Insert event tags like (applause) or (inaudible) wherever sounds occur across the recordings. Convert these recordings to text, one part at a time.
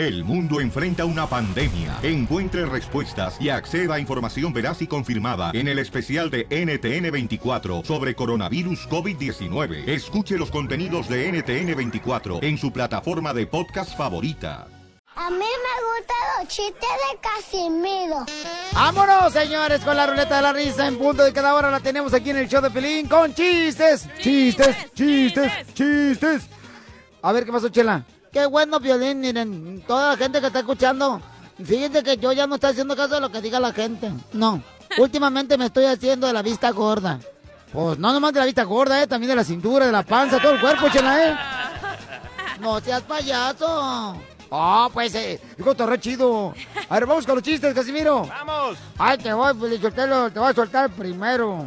El mundo enfrenta una pandemia. Encuentre respuestas y acceda a información veraz y confirmada en el especial de NTN24 sobre coronavirus COVID-19. Escuche los contenidos de NTN24 en su plataforma de podcast favorita. A mí me gustan los chistes de Casimiro. ¡Vámonos, señores, con la ruleta de la risa en punto de cada hora! La tenemos aquí en el show de Pelín con chistes, chistes, chistes, chistes. A ver, ¿qué pasó, Chela? Qué bueno, Violín, miren, toda la gente que está escuchando, fíjense que yo ya no estoy haciendo caso de lo que diga la gente. No, (laughs) últimamente me estoy haciendo de la vista gorda. Pues no nomás de la vista gorda, eh, también de la cintura, de la panza, todo el cuerpo, Chela, eh. (laughs) No seas payaso. Ah, pues, eh, digo, torre chido. A ver, vamos con los chistes, Casimiro. ¡Vamos! Ay, te voy, pues, soltarlo, te voy a soltar primero.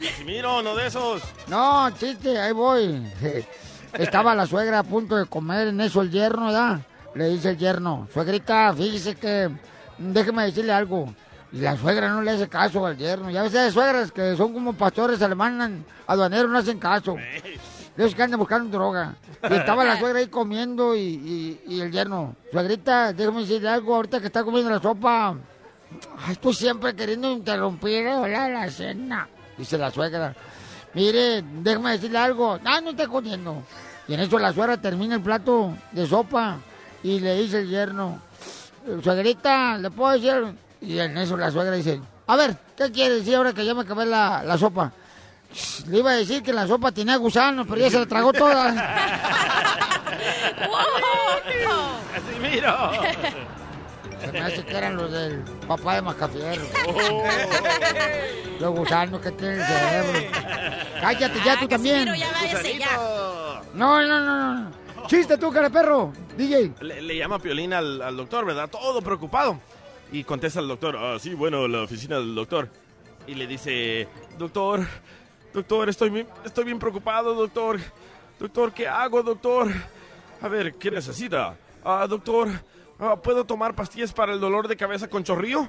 Casimiro, no de esos. No, chiste, ahí voy. (laughs) Estaba la suegra a punto de comer en eso el yerno, ¿verdad? Le dice el yerno, suegrita, fíjese que, déjeme decirle algo. Y la suegra no le hace caso al yerno. Ya ves, hay suegras que son como pastores alemanes, aduaneros, no hacen caso. Ellos que andan buscando droga. Y estaba la suegra ahí comiendo y, y- y el yerno, suegrita, déjame decirle algo ahorita que está comiendo la sopa. Ay, estoy siempre queriendo interrumpir ¿verdad? la cena. Dice la suegra. Mire, déjame decirle algo. Ah, no está comiendo. Y en eso la suegra termina el plato de sopa y le dice el yerno, suegrita, ¿le puedo decir? Y en eso la suegra dice, a ver, ¿qué quiere decir ahora que ya me acabé la, la sopa? Le iba a decir que la sopa tenía gusanos, pero ya se la tragó toda. (laughs) Casimiro. (laughs) Se me hace que eran los del papá de Mascafierro. Los gusanos que tiene el cerebro. Cállate ya tú también. Ya váyase, ya. No, no, no, no. Chiste tú, cara perro. DJ. Le, le llama Piolín al, al doctor, ¿verdad? Todo preocupado. Y contesta el doctor, ah, sí, bueno, la oficina del doctor. Y le dice, doctor, doctor, estoy, bien- estoy bien preocupado, doctor. Doctor, ¿qué hago, doctor? A ver, ¿qué necesita? Ah, doctor, ah, ¿puedo tomar pastillas para el dolor de cabeza con chorrillo?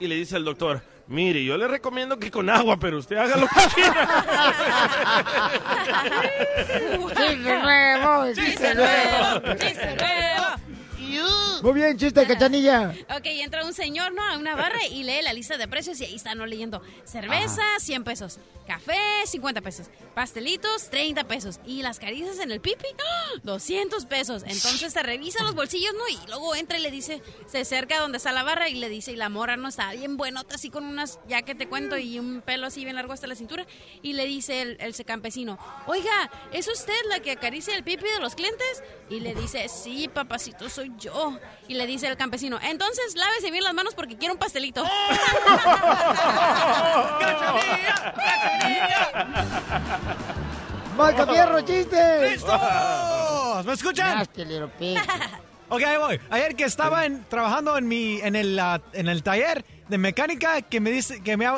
Y le dice el doctor, mire, yo le recomiendo que con agua, pero usted haga lo que (laughs) quiera. Chiste nuevo, chiste nuevo. ¡Chiste nuevo! Muy bien, chiste, cachanilla. Ok, entra un señor, ¿no? A una barra y lee la lista de precios y ahí está, ¿no? Leyendo. Cerveza, 100 pesos. Café, 50 pesos. Pastelitos, 30 pesos. Y las caricias en el pipi, ¡ah! 200 pesos. Entonces se revisa los bolsillos, ¿no? Y luego entra y le dice, se acerca donde está la barra y le dice, y la mora, ¿no? Está bien buenota, así con unas, ya que te cuento, y un pelo así bien largo hasta la cintura. Y le dice el, el campesino, oiga, ¿es usted la que acaricia el pipi de los clientes? Y le dice, sí, papacito, soy yo. Y le dice el campesino, entonces lávese bien las manos porque quiero un pastelito. (laughs) Marca Fierro, chiste. ¡Listos! (laughs) ¿Me escuchan? (laughs) Ok, ahí voy. Ayer que estaba en- trabajando en mi en el, ah, en el taller de mecánica que me dice que me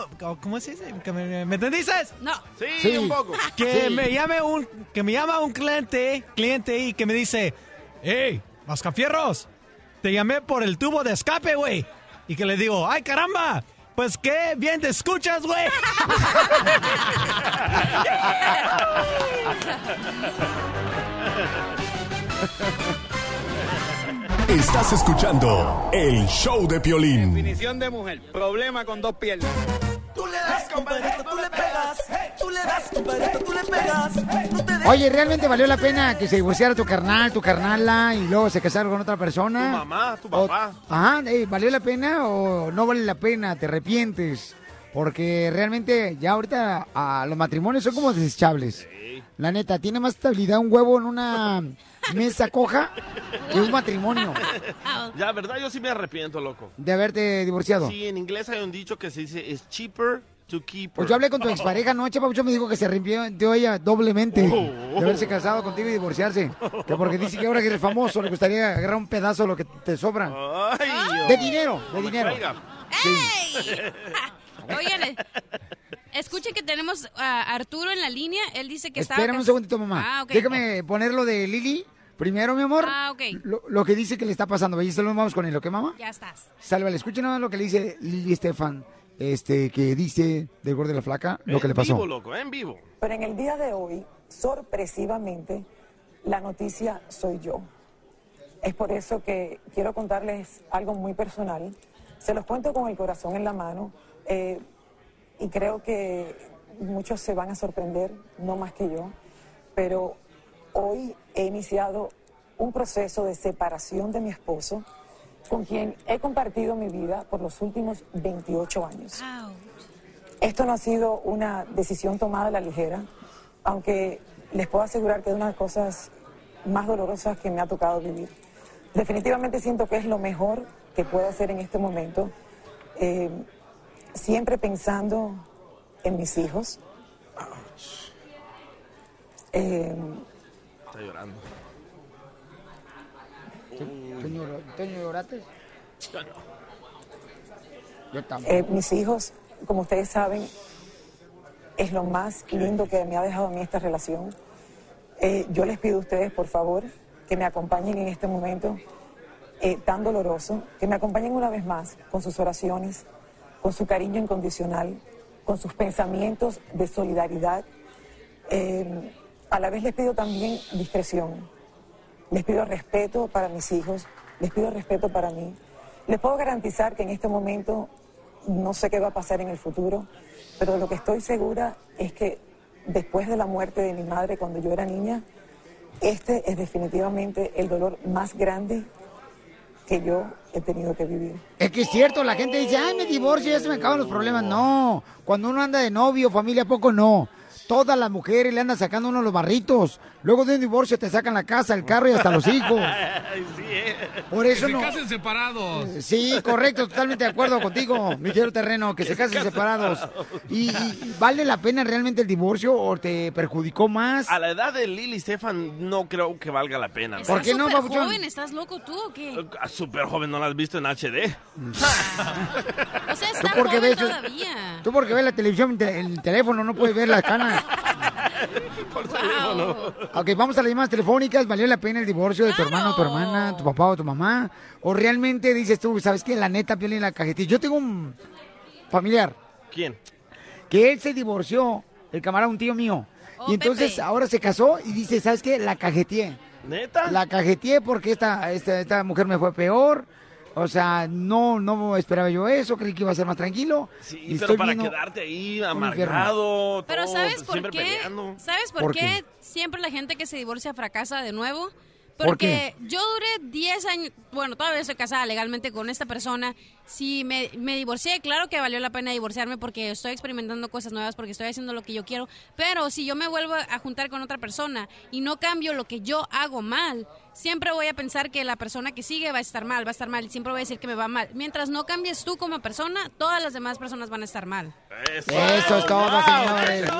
¿cómo se dice? Que me, ¿Me entendiste? No. Sí, Sí. un poco. Que Sí. me llame un que me llama un cliente, cliente y que me dice, "Hey, Mascafierros, te llamé por el tubo de escape, güey." Y que le digo, "Ay, caramba, pues qué bien te escuchas, güey." (laughs) Estás escuchando el show de Piolín. Definición de mujer. Problema con dos piernas. Tú le das, compadrito, tú le pegas. Tú le das, compadrito, tú le pegas. No te dejes. Oye, ¿realmente valió la pena que se divorciara tu carnal, tu carnala y luego se casaron con otra persona? Tu mamá, tu O- papá. ajá, eh, ¿valió la pena o no vale la pena? ¿Te arrepientes? Porque realmente ya ahorita a los matrimonios son como desechables. La neta, tiene más estabilidad un huevo en una mesa coja que un matrimonio (laughs) Ya, ¿verdad? Yo sí me arrepiento, loco. de haberte divorciado. Sí, en inglés hay un dicho que se dice, es cheaper to keep. Pues yo hablé con tu expareja anoche, Pabucho me dijo que se arrepintió ella doblemente Oh. de haberse casado contigo y divorciarse. Que porque dice que ahora que eres famoso le gustaría agarrar un pedazo de lo que te sobra. Ay, De dinero, de no dinero. ¡Ey! (laughs) Oigan, escuchen que tenemos a Arturo en la línea. Él dice que está. Espérame un segundito, mamá. Ah, ok. Déjame ponerlo de Lili. Primero, mi amor. Ah, ok. Lo, lo que dice que le está pasando. ¿Veis? Lo vamos con él, ¿ok, mamá? Ya estás. Sálvale, escuchen nada más lo que le dice Lili Estefan. Este, que dice del gordo de la flaca, lo que En le pasó. vivo, loco, en vivo. Pero en el día de hoy, sorpresivamente, la noticia soy yo. Es por eso que quiero contarles algo muy personal. Se los cuento con el corazón en la mano eh, y creo que muchos se van a sorprender, no más que yo, pero hoy he iniciado un proceso de separación de mi esposo con quien he compartido mi vida por los últimos 28 años. Esto no ha sido una decisión tomada a la ligera, aunque les puedo asegurar que es una de las cosas más dolorosas que me ha tocado vivir. Definitivamente siento que es lo mejor que puedo hacer en este momento, eh, siempre pensando en mis hijos. Eh, Está llorando. Señor, ¿Toño lloraste? Yo Eh, mis hijos, como ustedes saben, es lo más lindo que me ha dejado a mí esta relación. Eh, yo les pido a ustedes, por favor, que me acompañen en este momento eh, tan doloroso, que me acompañen una vez más con sus oraciones, con su cariño incondicional, con sus pensamientos de solidaridad. Eh, a la vez les pido también discreción, les pido respeto para mis hijos, les pido respeto para mí. Les puedo garantizar que en este momento no sé qué va a pasar en el futuro, pero lo que estoy segura es que después de la muerte de mi madre cuando yo era niña, este es definitivamente el dolor más grande que yo he tenido que vivir. Es que es cierto, la gente dice, ay, me divorcio, ya se me acaban los problemas. No, cuando uno anda de novio, familia, poco no. Todas las mujeres le andan sacando uno los barritos. Luego de un divorcio te sacan la casa, el carro y hasta los hijos. (laughs) Por eso que no. se casen separados. Sí, correcto, totalmente de acuerdo contigo, mi querido terreno, que, se casen separados. ¿Y, y vale la pena realmente el divorcio o te perjudicó más? A la edad de Lily Stefan no creo que valga la pena. ¿Por qué no, papuchón? joven, ¿estás loco tú o qué? Ah, Súper joven, ¿no la has visto en HD? O sea, ¿Tú está por qué joven ves, todavía. tú porque ves la televisión el teléfono, no puedes ver las canas. (laughs) Ok, vamos a las llamadas telefónicas. ¿Valió la pena el divorcio de tu hermano, tu hermana, tu papá o tu mamá? ¿O realmente dices tú, sabes que la neta, Piolín, la cajetilla? Yo tengo un familiar ¿Quién? que él se divorció, el camarada, un tío mío. Oh, y entonces Pepe. ahora se casó y dice, ¿sabes qué? La cajeteé. ¿Neta? La cajeteé porque esta, esta, esta mujer me fue peor. O sea, no, no esperaba yo eso, creí que iba a ser más tranquilo. Sí, Y pero para quedarte ahí amargado, Pero todo, ¿sabes por siempre qué? peleando. ¿Sabes por, ¿Por qué? qué? Siempre la gente que se divorcia fracasa de nuevo? ¿Por Porque yo duré 10 años, bueno, todavía estoy casada legalmente con esta persona. Si me, me divorcié, claro que valió la pena divorciarme porque estoy experimentando cosas nuevas, porque estoy haciendo lo que yo quiero. Pero si yo me vuelvo a juntar con otra persona y no cambio lo que yo hago mal, siempre voy a pensar que la persona que sigue va a estar mal, va a estar mal y siempre voy a decir que me va mal. Mientras no cambies tú como persona, todas las demás personas van a estar mal. Eso, Eso es todo, Wow, señores.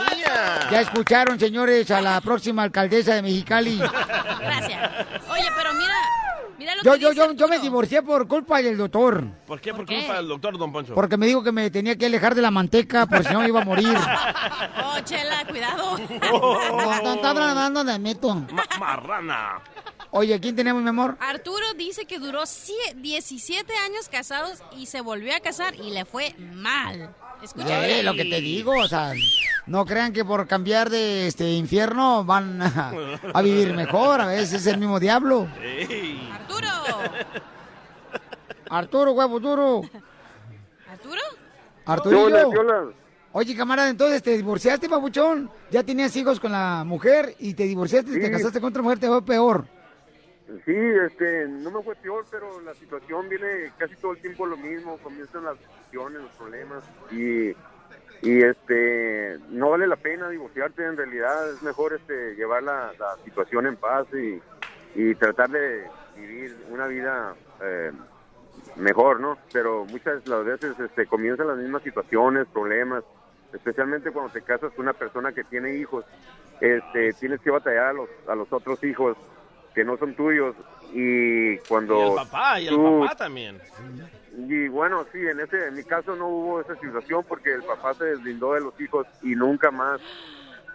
Ya escucharon, señores, a la próxima alcaldesa de Mexicali. Gracias. Oye, pero mira, mira lo Yo, que yo, dice yo, yo me divorcié por culpa del doctor. ¿Por qué? Por, qué? culpa del doctor Don Poncho. Porque me dijo que me tenía que alejar de la manteca, por si no iba a morir. (laughs) Oh, chela, cuidado. No, está hablando de mito. Ma- marrana. Oye, ¿quién tenemos, mi amor? Arturo dice que duró sie- 17 años casados y se volvió a casar y le fue mal. Escucha. Eh, lo que te digo, o sea, no crean que por cambiar de este infierno van a, a vivir mejor, a veces es el mismo diablo. Ey. Arturo. Arturo, huevo duro. ¿Arturo? Arturillo. Oye, camarada, entonces te divorciaste, papuchón. Ya tenías hijos con la mujer y te divorciaste y te Sí. casaste con otra mujer, te fue peor. Sí, este, no me fue peor, pero la situación viene casi todo el tiempo lo mismo, comienzan las discusiones, los problemas y, y este, no vale la pena divorciarte en realidad, es mejor este, llevar la, situación en paz y, y tratar de vivir una vida eh, mejor, ¿no? Pero muchas las veces este, comienzan las mismas situaciones, problemas, especialmente cuando te casas con una persona que tiene hijos, este, tienes que batallar a los, a los otros hijos que no son tuyos y cuando Y el papá, y el tú- papá también. y bueno sí en ese en mi caso no hubo esa situación porque el papá se deslindó de los hijos y nunca más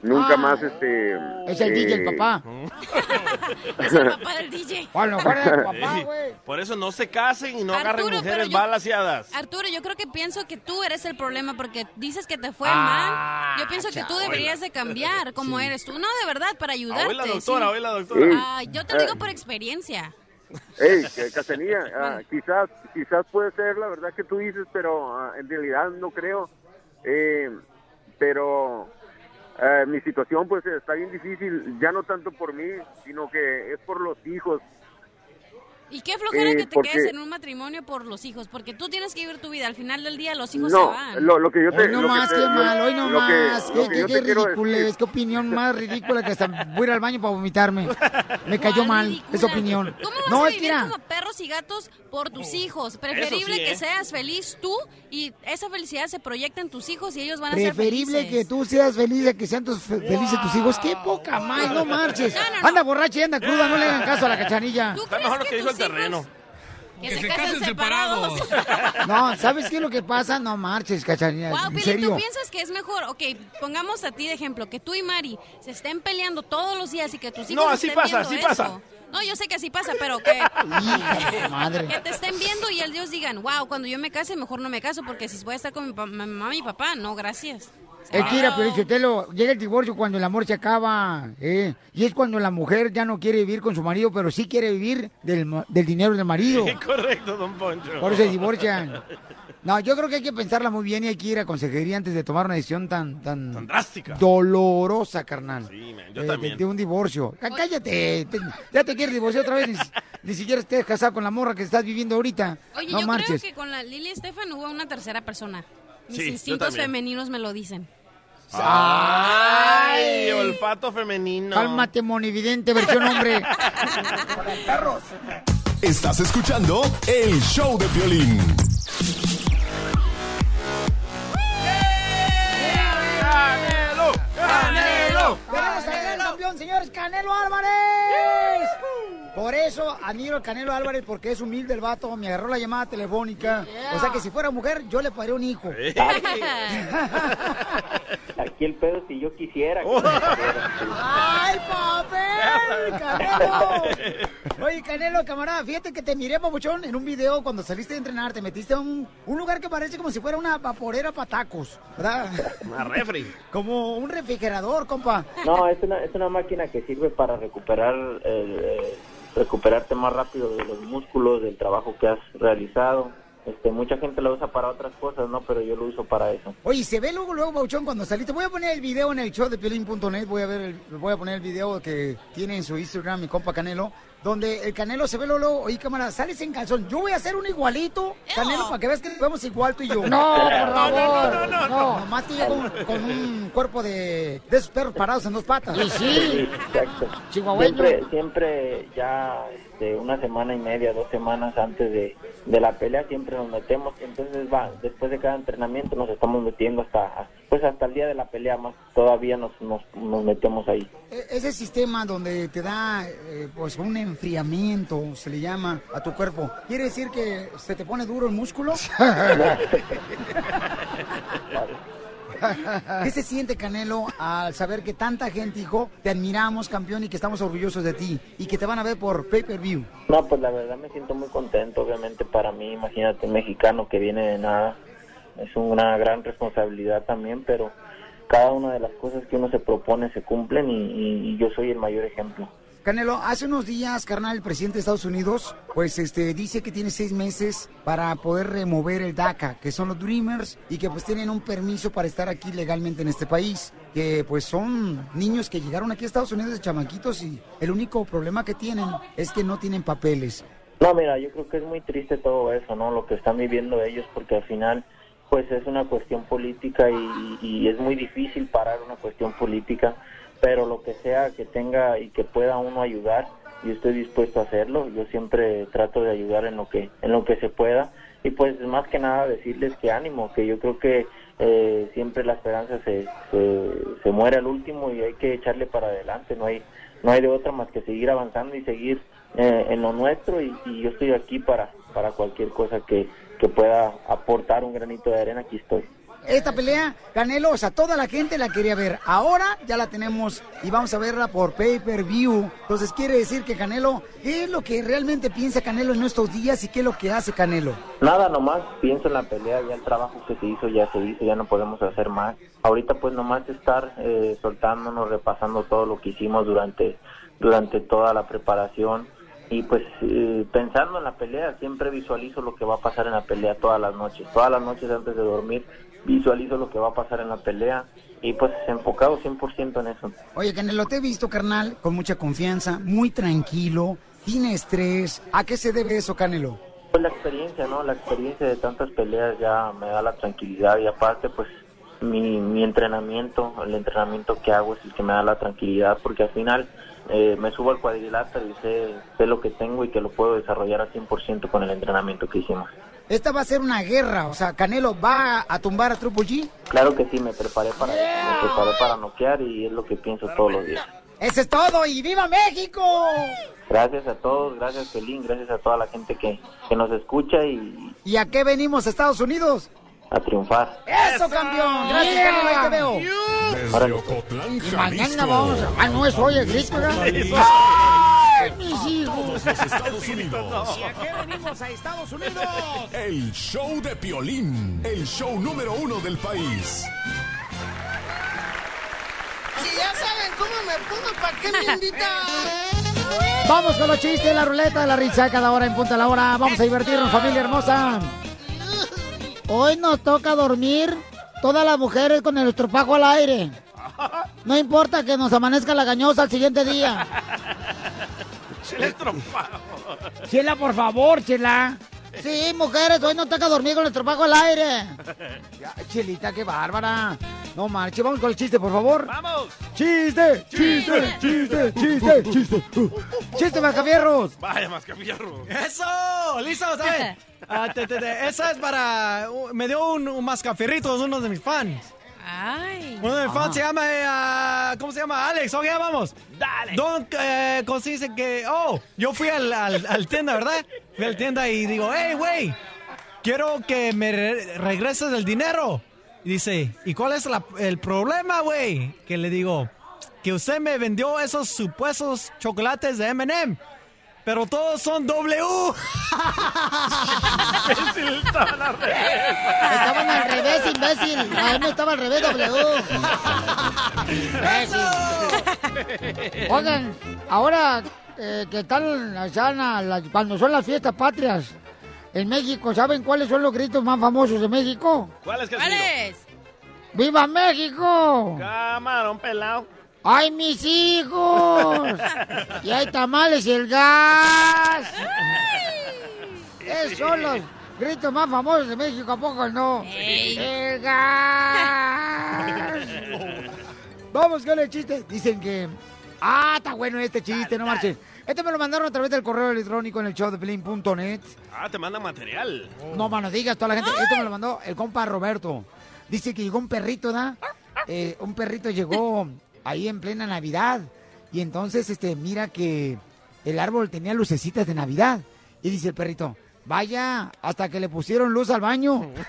nunca Ah. más este Es el DJ, el eh, papá. (laughs) Es el papá del DJ. Tu (laughs) papá, güey. Por eso no se casen y no agarren mujeres yo- balaseadas. Arturo, yo creo que pienso que tú eres el problema porque dices que te fue Ah, mal. Yo pienso que tú deberías de cambiar como eres tú. No, de verdad, para ayudarte. Oíla, doctora, sí. oíla, doctora. Ah, yo te lo digo por experiencia. Hey, que- Cachanilla, (laughs) ah, quizás, quizás puede ser la verdad que tú dices, pero ah, en realidad no creo. Eh, pero eh, mi situación pues está bien difícil, ya no tanto por mí, sino que es por los hijos. ¿Y qué flojera Eh, que te porque- quedes en un matrimonio por los hijos? Porque tú tienes que vivir tu vida. Al final del día los hijos No, se van. lo, lo que yo te... Hoy no lo que más, te- qué lo- mal, hoy no lo que- más. Qué, que qué, yo qué decir- es qué opinión más ridícula que hasta voy a ir al baño para vomitarme. Me (laughs) cayó mal esa opinión. ¿Cómo vas No, a es que vivir mira, como perros y gatos por tus hijos? Preferible sí, que ¿eh? seas feliz tú y esa felicidad se proyecta en tus hijos y ellos van a ser preferible felices. que tú seas feliz a que sean tus fe- felices tus hijos. Qué poca más, (laughs) no marches. Anda borracha y anda cruda, no le hagan caso a la cachanilla. Mejor lo que terreno. Que, se, casen separados. (laughs) No, ¿sabes qué es lo que pasa? No marches, cachanilla. Wow, en Pili, serio. ¿tú piensas que es mejor? Ok, pongamos a ti de ejemplo, que tú y Mari se estén peleando todos los días y que tus hijos No, así estén pasa, viendo así eso. pasa. No, yo sé que así pasa, pero que, madre. que te estén viendo y ellos digan, wow, cuando yo me case, mejor no me caso, porque si voy a estar con mi, pa- mi mamá y mi papá, no, gracias. Es que mira, Piolichotelo, llega el divorcio cuando el amor se acaba, ¿eh? Y es cuando la mujer ya no quiere vivir con su marido, pero sí quiere vivir del, ma- del dinero del marido. Correcto, don Poncho. Por eso se divorcian. No, yo creo que hay que pensarla muy bien y hay que ir a consejería antes de tomar una decisión tan, tan, Tan drástica. dolorosa, carnal. Sí, man, yo Eh, también. De, de un divorcio. Cá- Cállate, te- ya te quieres divorciar otra vez, ni, si- ni siquiera estés casado con la morra que estás viviendo ahorita. Oye, no yo marches. creo que con la Lili Estefan hubo una tercera persona. Mis Sí, instintos femeninos me lo dicen. Ay, olfato femenino. Cálmate, monividente, versión hombre. Estás escuchando el show de violín. ¡Canelo! ¡Canelo! Tenemos al gran campeón, señores, Canelo Álvarez. Por eso admiro al Canelo Álvarez porque es humilde el vato, me agarró la llamada telefónica. O sea que si fuera mujer, yo le paré un hijo. (laughs) Aquí el pedo si yo quisiera. ¡Ay, papel! ¡Canelo! Oye, Canelo, camarada, fíjate que te miré, papuchón, en un video cuando saliste de entrenar, te metiste a un, un lugar que parece como si fuera una vaporera para tacos, ¿verdad? Una refri. Como un refrigerador, compa. No, es una, es una máquina que sirve para recuperar eh, recuperarte más rápido de los músculos, del trabajo que has realizado. Este, mucha gente lo usa para otras cosas, ¿no? Pero yo lo uso para eso. Oye, se ve luego, luego, Pauchón, cuando saliste. Voy a poner el video en el show de Piolín.net. Voy a ver, el- voy a poner el video que tiene en su Instagram mi compa Canelo, donde el Canelo se ve luego, luego, oye, cámara, sales en calzón. Yo voy a hacer un igualito, Canelo, para que veas que nos vemos igual tú y yo. (laughs) No, por no, favor. no, no, no. Nomás que yo con, con un cuerpo de, de esos perros parados en dos patas. Exacto. Chihuahueño. Siempre, siempre ya este, una semana y media, dos semanas antes de, de la pelea siempre nos metemos. Entonces va, después de cada entrenamiento nos estamos metiendo hasta, pues hasta el día de la pelea más. Todavía nos, nos, nos metemos ahí. E- Ese sistema donde te da eh, pues un enfriamiento, se le llama, a tu cuerpo, ¿quiere decir que se te pone duro el músculo? (laughs) (laughs) ¿Qué se siente, Canelo, al saber que tanta gente, hijo, te admiramos, campeón, y que estamos orgullosos de ti, y que te van a ver por pay-per-view? No, pues la verdad me siento muy contento, obviamente para mí, imagínate, un mexicano que viene de nada, es una gran responsabilidad también, pero cada una de las cosas que uno se propone se cumplen y yo soy el mayor ejemplo. Canelo, hace unos días, carnal, el presidente de Estados Unidos, pues este dice que tiene seis meses para poder remover el DACA, que son los Dreamers, y que pues tienen un permiso para estar aquí legalmente en este país, que pues son niños que llegaron aquí a Estados Unidos de chamaquitos y el único problema que tienen es que no tienen papeles. No, mira, yo creo que es muy triste todo eso, ¿no? Lo que están viviendo ellos, porque al final, pues es una cuestión política y, y es muy difícil parar una cuestión política, pero lo que sea que tenga y que pueda uno ayudar, yo estoy dispuesto a hacerlo. Yo siempre trato de ayudar en lo que en lo que se pueda y pues más que nada decirles que ánimo, que yo creo que eh, siempre la esperanza se, se, muere al último y hay que echarle para adelante, no hay no hay de otra más que seguir avanzando y seguir eh, en lo nuestro y, y yo estoy aquí para para cualquier cosa que, que pueda aportar un granito de arena, aquí estoy. Esta pelea, Canelo, o sea, toda la gente la quería ver. Ahora ya la tenemos y vamos a verla por pay-per-view. Entonces quiere decir que Canelo, ¿qué es lo que realmente piensa Canelo en estos días y qué es lo que hace Canelo? Nada, nomás pienso en la pelea, ya el trabajo que se hizo ya se hizo, ya no podemos hacer más. Ahorita pues nomás estar eh, soltándonos, repasando todo lo que hicimos durante, durante toda la preparación y pues eh, pensando en la pelea siempre visualizo lo que va a pasar en la pelea todas las noches todas las noches antes de dormir visualizo lo que va a pasar en la pelea y pues enfocado 100% en eso Oye, Canelo, te he visto, carnal, con mucha confianza, muy tranquilo, sin estrés. ¿A qué se debe eso, Canelo? pues la experiencia no la experiencia de tantas peleas ya me da la tranquilidad y aparte pues mi, mi entrenamiento el entrenamiento que hago es el que me da la tranquilidad porque al final eh, me subo al cuadrilátero y sé, sé lo que tengo y que lo puedo desarrollar al 100% con el entrenamiento que hicimos Esta va a ser una guerra, o sea, Canelo va a tumbar a Triple G. Claro que sí, me preparé para me preparé para noquear y es lo que pienso todos los días. Eso es todo y viva México. Gracias a todos, gracias Pelín, gracias a toda la gente que, que nos escucha y ¿Y a qué venimos, Estados Unidos? A triunfar. ¡Eso, campeón! Gracias, Yeah. Canelo, ahí te veo. Desde Ocotlán, Y Jalisco. mañana vamos a... Ah, no es hoy el grito, ¡Ay, mis hijos! todos los Estados Unidos. (laughs) ¿Y a qué venimos a Estados Unidos? (laughs) El show de Piolín, el show número uno del país. Si ya saben cómo me pongo, ¿para qué me invitan? (laughs) Vamos con los chistes, la ruleta de la risa cada hora en punta la hora. Vamos a divertirnos, familia hermosa. Hoy nos toca dormir todas las mujeres con el estropajo al aire. No importa que nos amanezca la gañosa al siguiente día. (laughs) El estropajo. Chela, por favor, Chela. Sí, mujeres, hoy nos toca dormir con el estropajo al aire. (laughs) Ya, Chelita, qué bárbara. No marche, vamos con el chiste, por favor. ¡Vamos! Chiste, chiste, chiste, chiste, chiste. Chiste, Mascafierros. Vaya, mascafierro. ¡Eso! ¡Listo! ¿sabes? (laughs) Ah, te- te- te- esa es para... uh, me dio un, un mascafierrito, es uno de mis fans. Ay. Uno de mis fans se llama... eh, ah, ¿Cómo se llama? Alex. Ok, vamos. Dale. Don, eh, ¿cómo se dice que...? Oh, yo fui al, al, al tienda, ¿verdad? Fui al tienda y digo, hey, güey, quiero que me re- regreses el dinero. Y dice, ¿y cuál es la- el problema, güey? Que le digo, que usted me vendió esos supuestos chocolates de M&M. Pero todos son W. Estaban al revés. Estaban al revés, imbécil. A mí estaba al revés, W. Imbécil. Oigan, ahora eh, que están allá la- cuando son las fiestas patrias en México, ¿saben cuáles son los gritos más famosos de México? ¿Cuál es que ¿Cuál es? ¡Viva México! Camarón pelado. ¡Ay, mis hijos! (laughs) Y hay tamales y el gas. Esos son los gritos más famosos de México, ¿a poco no? Ey. ¡El gas! Vamos con el chiste. Dicen que... Ah, está bueno este chiste, no marchen. Este me lo mandaron a través del correo electrónico en el show de Pelín.net. Ah, te manda material. No, mano, digas toda la gente. Esto me lo mandó el compa Roberto. Dice que llegó un perrito, ¿da? Eh, un perrito llegó ahí en plena Navidad. Y entonces, este, mira que el árbol tenía lucecitas de Navidad. Y dice el perrito, vaya, hasta que le pusieron luz al baño. (laughs)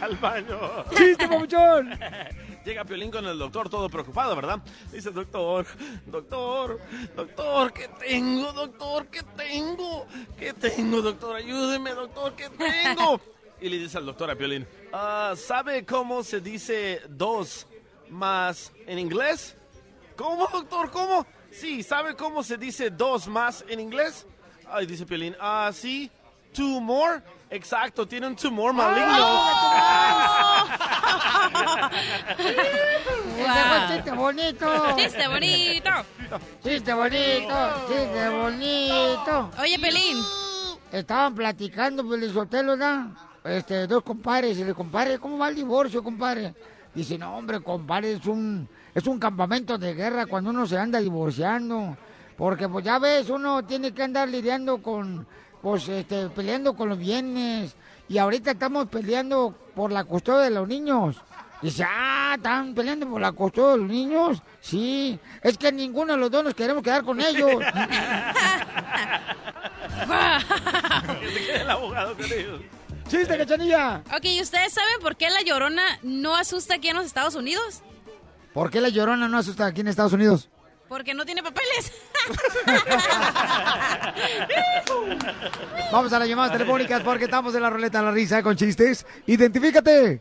Al baño. ¡Chiste, papuchón! (laughs) Llega Piolín con el doctor todo preocupado, ¿verdad? Dice, doctor, doctor, doctor, ¿qué tengo, doctor? ¿Qué tengo? ¿Qué tengo, doctor? Ayúdeme, doctor, ¿qué tengo? Y le dice al doctor a Piolín, "Ah, ¿sabe cómo se dice dos más en inglés? ¿Cómo, doctor? ¿Cómo? Sí, ¿sabe cómo se dice dos más en inglés? Ay, dice Piolín, ah, sí, two more. Exacto, tiene un tumor maligno. Ese fue (laughs) chiste bonito. Chiste bonito. Chiste bonito, chiste bonito. Oye, Pelín. Estaban platicando, el Sotelo, ¿verdad? Este, dos compadres, y le compadre, ¿cómo va el divorcio, compadre? Dice, no, hombre, compadre, es un, es un campamento de guerra cuando uno se anda divorciando. Porque, pues, ya ves, uno tiene que andar lidiando con, pues, este, peleando con los bienes. Y ahorita estamos peleando por la custodia de los niños. Dice, ah, ¿están peleando por la custodia de los niños? Sí, es que ninguno de los dos nos queremos quedar con ellos. (laughs) (laughs) Que se quede el abogado con ellos. ¡Chiste, cachanilla! Ok, ¿y ustedes saben por qué la llorona no asusta aquí en los Estados Unidos? ¿Por qué la llorona no asusta aquí en Estados Unidos? Porque no tiene papeles. (laughs) Vamos a las llamadas telefónicas porque estamos en la ruleta de la risa con chistes. ¡Identifícate!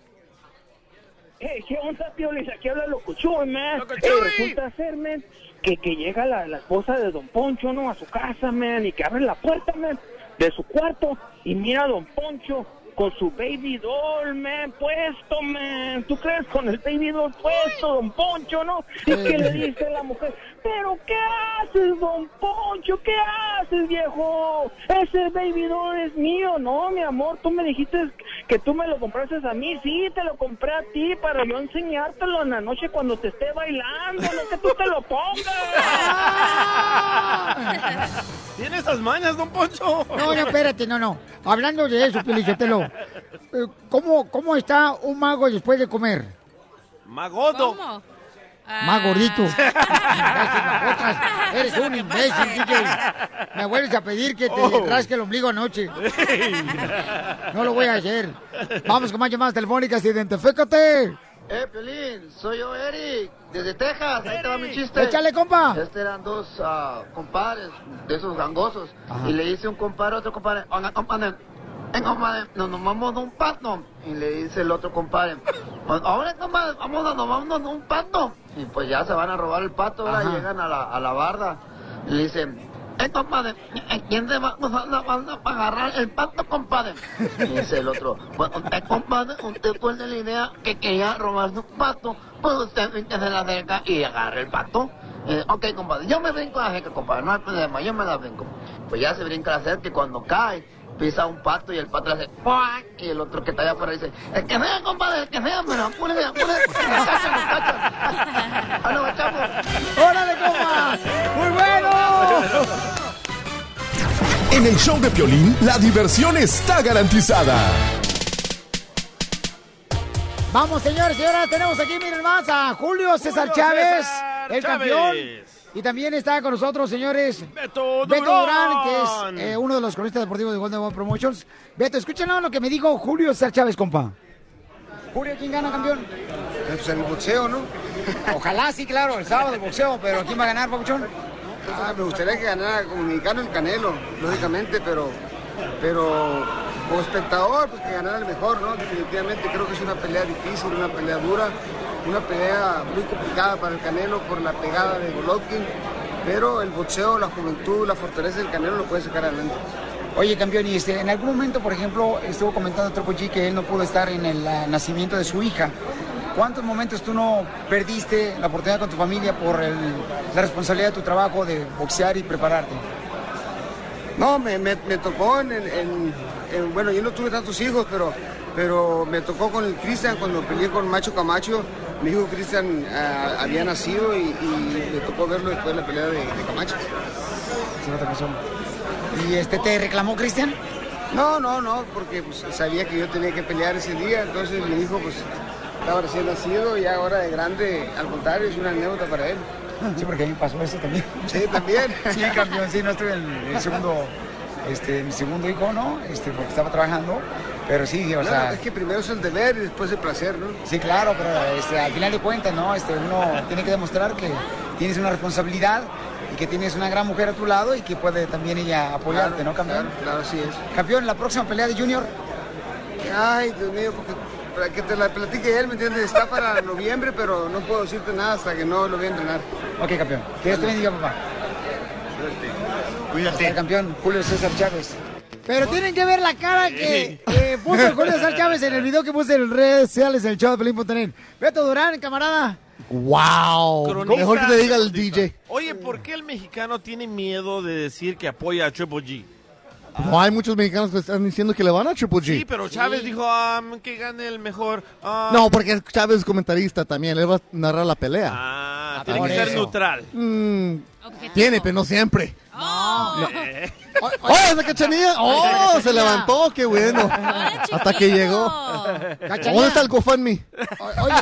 Hey, ¿qué onda, Piolis? Aquí habla Locuchuy, man. Locuchuy. Eh, resulta ser, man, que, que llega la, la esposa de Don Poncho, ¿no? A su casa, man, y que abre la puerta, man, de su cuarto y mira a Don Poncho con su baby doll, man, puesto, man. ¿Tú crees con el baby doll puesto, Don Poncho, no? Y que le dice la mujer, pero ¿qué haces, Don Poncho? ¿Qué haces, viejo? Ese baby doll es mío, no, mi amor. Tú me dijiste que tú me lo compraste a mí. Sí, te lo compré a ti para yo enseñártelo en la noche cuando te esté bailando, no que tú te lo pongas. ¿Tiene esas mañas, don Poncho? No, no, espérate, no, no. Hablando de eso, Pelichotelo, eh, ¿cómo, ¿cómo está un mago después de comer? Magodo. ¿Cómo? Más gordito. Babotas. Eres un imbécil, DJ. Me vuelves a pedir que te Oh. rasque el ombligo anoche. No lo voy a hacer. Vamos con más llamadas telefónicas. Identifícate. Eh, Pelín, soy yo, Eric, desde Texas. Ahí te va mi chiste. Échale, compa. Este eran dos ah, compadres de esos gangosos. Ajá. Y le dice un compadre a otro compadre, oiga, compadre, nos tomamos de un pato. Y le dice el otro compadre, "Pues, ahora, compadre, vamos a tomarnos de un pato. Y pues ya se van a robar el pato, ahora llegan a la, a la barda. Y le dicen, eh, compadre, ¿a ¿quién se va a usar la barda para agarrar el pato, compadre? Y dice el otro, pues usted, compadre, usted fue de la idea que quería robarse un pato, pues usted se la acerca y agarra el pato. Eh, ok, compadre, yo me brinco a la cerca, compadre, no hay problema, yo me la brinco. Pues ya se brinca la cerca y cuando cae, pisa un pato y el pato le hace ¡cuac! y el otro que está allá afuera dice, el que sea, compadre, el que sea, pero apúrese, apúrese, me cachan, me cachan. ¡Ah, no, chavo! ¡Órale, compa! ¡Muy bueno! En el show de Piolín, la diversión está garantizada. Vamos, señores, señoras, tenemos aquí, miren más, a Julio César Julio Chávez, César el Chávez. campeón. Y también está con nosotros, señores, Beto Beto Durán. Que es eh, uno de los cronistas deportivos de Golden One Promotions. Beto, escuchen lo que me dijo Julio César Chávez, compa. Julio, ¿quién gana, campeón? Pues el boxeo, ¿no? (laughs) Ojalá, sí, claro, el sábado el boxeo, pero ¿quién va a ganar, Pabuchón? Ah, me gustaría que ganara como mexicano el Canelo, lógicamente, pero, pero como espectador, pues que ganara el mejor, ¿no? Definitivamente creo que es una pelea difícil, una pelea dura, una pelea muy complicada para el Canelo por la pegada de Golovkin, pero el boxeo, la juventud, la fortaleza del Canelo lo puede sacar adelante. Oye, campeón, y este, en algún momento, por ejemplo, estuvo comentando Tropo G que él no pudo estar en el ah, nacimiento de su hija. ¿Cuántos momentos tú no perdiste la oportunidad con tu familia por el- la responsabilidad de tu trabajo de boxear y prepararte? No, me, me- me tocó en, en- en- Bueno, yo no tuve tantos hijos, pero, pero me tocó con el Cristian cuando peleé con Macho Camacho. Mi hijo Cristian ah, había nacido y, y me tocó verlo después de la pelea de, de Camacho. ¿Y este te reclamó Cristian? No, no, no, porque pues, sabía que yo tenía que pelear ese día, entonces mi hijo pues estaba recién nacido y ahora de grande, al contrario, es una anécdota para él. Sí, porque a mí me pasó eso también. Sí, también. (laughs) Sí, campeón, sí, no estuve en el segundo, este, mi segundo hijo, ¿no? Este, porque estaba trabajando, pero sí, o No, sea... es que primero es el deber y después el placer, ¿no? Sí, claro, pero este, al final de cuentas, ¿no? Este, uno tiene que demostrar que tienes una responsabilidad y que tienes una gran mujer a tu lado y que puede también ella apoyarte, ¿no, campeón? Claro, claro, así es. Campeón, la próxima pelea de Junior. Ay, Dios mío, porque para que te la platique él, ¿me entiendes? Está para (laughs) noviembre, pero no puedo decirte nada hasta que no lo voy a entrenar. Ok, campeón. Que Dios te bendiga, papá. Cuídate. El campeón, Julio César Chávez. Pero tienen que ver la cara que, puso el (laughs) Julio César Chávez en el video que puse en redes sociales del show de Pelín.net. Beto Durán, camarada. ¡Wow! Cronista. Mejor que te diga el DJ. Oye, ¿por qué el mexicano tiene miedo de decir que apoya a Triple G? No hay muchos mexicanos que están diciendo que le van a Triple G. Sí, pero Chávez dijo ah, que gane el mejor. ah. No, porque Chávez es comentarista también, él va a narrar la pelea. Ah, tiene que ser neutral. Mm, tiene, pero no siempre. Eh. ¡Oh, esa cachanilla! ¡Oh, se levantó! ¡Qué bueno! Hasta que llegó. Cachanilla. ¿Dónde está el GoFundMe? Oye,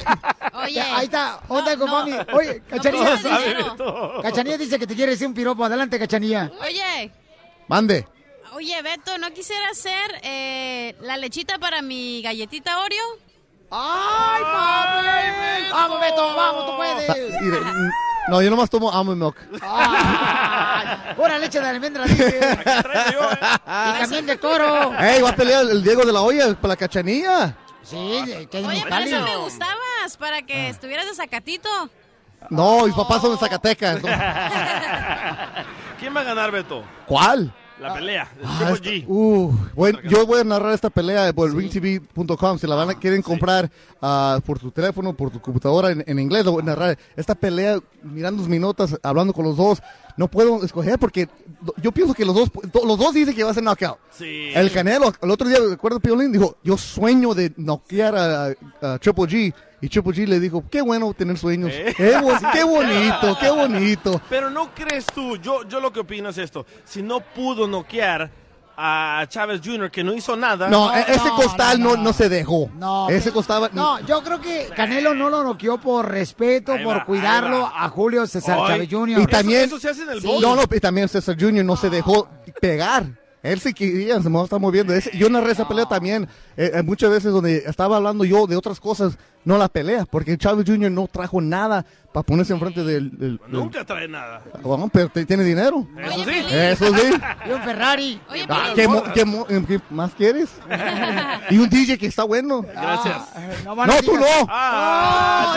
Oye. ahí está, ¿dónde está mami? Oye, Cachanilla. Cachanilla dice que te quiere decir un piropo. Adelante, Cachanilla. Oye, Mande. oye, Beto, ¿no quisiera hacer eh, la lechita para mi galletita Oreo? ¡Ay, papi! ¡Vamos, Beto! ¡Vamos, tú puedes! Mire, mm, No, yo nomás tomo almond milk. ¡Ay! ¡Pura leche de almendra, dije! ¡Y también de toro! ¡Ey, va a pelear el Diego de la Olla para la cachanilla! Sí, que es Oye, muy pero eso me gustabas, para que estuvieras de sacatito. No, mis papás son de Zacatecas. (laughs) ¿Quién va a ganar, Beto? ¿Cuál? La pelea. el Ah, Triple esta- G. uh, bueno, yo voy a narrar esta pelea por ringtv.com. Si la van a quieren comprar ah, por tu teléfono, por tu computadora en, en inglés, voy a narrar. Esta pelea, mirando mis notas, hablando con los dos, no puedo escoger porque yo pienso que los dos, los dos dicen que va a ser knockout. Sí. El Canelo, el otro día, recuerdo Piolín, dijo, yo sueño de knockear a, a Triple G. Y Triple G le dijo, qué bueno tener sueños. ¿Eh? Qué, bo- qué bonito, qué bonito. (laughs) Pero no crees tú, yo, yo lo que opino es esto. Si no pudo noquear a Chávez Jr., que no hizo nada. No, e- ese costal no, no, se dejó. No, ese costaba. No, yo creo que Canelo no lo noqueó por respeto, Ahí por va, cuidarlo a Julio César Chávez Jr. Y también, Sí. no, no, y también César Jr. no se dejó pegar. Él sí quería, se me está moviendo. Ese- yo narré esa pelea también. eh, eh, muchas veces donde estaba hablando yo de otras cosas, no la pelea, porque Chávez Jr. no trajo nada para ponerse enfrente del. del- del- Nunca trae nada. Bueno, pero te- tiene dinero. Eso sí. Eso sí. Y un Ferrari. Ah, ¿qué, mo- qué mo- eh, qué más quieres? (laughs) y un DJ que está bueno. Gracias. no, No, tú no. Ah,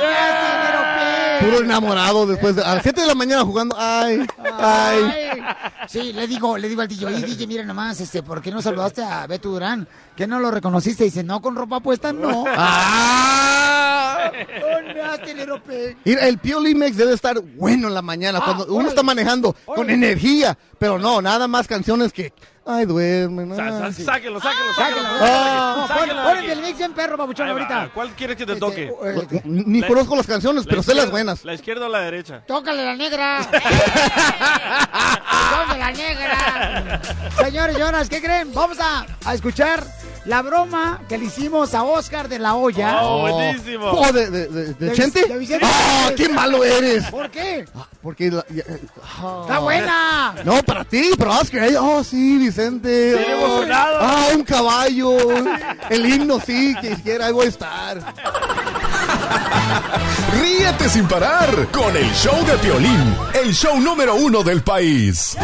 Puro enamorado después de, a las 7 de la mañana jugando. Ay, ay. Ay. Sí, le digo, le digo al DJ, oye, DJ, mira nomás, este, ¿por qué no saludaste a Beto Durán? ¿Que no lo reconociste? Dice, no, con ropa puesta, no. (laughs) Ah. (laughs) Oh, nasty little pig. Mira, el Piolín Mix debe estar bueno en la mañana cuando uno está manejando con energía, pero no, nada más canciones que, ay, ay, sí. Sáquenlo, sáquenlo, Sáquenlo, sáquenlo. Ah. No, pon, Sáquenlo pon de aquí. el mix bien perro, va. ahorita. ¿Cuál quieres que te toque? Este, Ni conozco las canciones, pero sé las buenas. ¿La izquierda o la derecha? Tócale la negra. (laughs) Tócale la negra. (laughs) Señores señoras, ¿qué creen? Vamos a, a escuchar la broma que le hicimos a Oscar de la Hoya. Oh, buenísimo. Oh, ¿de, de, de, de De- Chente? de Vicente ¡Ah, qué malo eres! ¿Por qué? Porque la- ya- ¡Está buena! No, para ti, pero Oscar, eh, oh sí, Vicente. Bien oh, emocionado. Ah, un caballo. El himno sí, que quiera, ahí voy a estar. Ríete sin parar con el show de Piolín, el show número uno del país.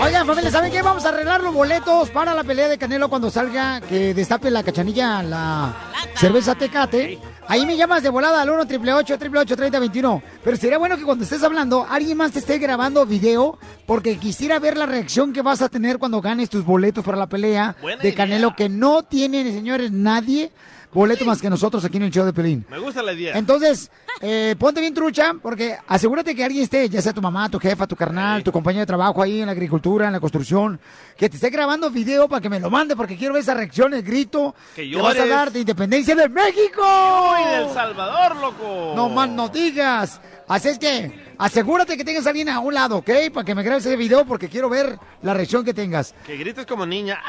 Oigan, familia, ¿saben qué? Vamos a arreglar los boletos para la pelea de Canelo cuando salga, que destape la cachanilla, la cerveza Tecate. Ahí me llamas de volada al 1 888 3021 Pero sería bueno que cuando estés hablando, alguien más te esté grabando video, porque quisiera ver la reacción que vas a tener cuando ganes tus boletos para la pelea Buena de idea. Canelo, que no tiene, señores, nadie boleto más que nosotros aquí en el show de Pelín. Me gusta la idea. Entonces, eh, ponte bien trucha, porque asegúrate que alguien esté, ya sea tu mamá, tu jefa, tu carnal, tu compañero de trabajo ahí en la agricultura, en la construcción, que te esté grabando video para que me lo mande, porque quiero ver esa reacción, el grito Que que vas a dar de independencia de México. ¡Uy, de El Salvador, loco! No más no digas. Así es que asegúrate que tengas a alguien a un lado, ¿ok? Para que me grabes ese video, porque quiero ver la reacción que tengas. Que grites como niña.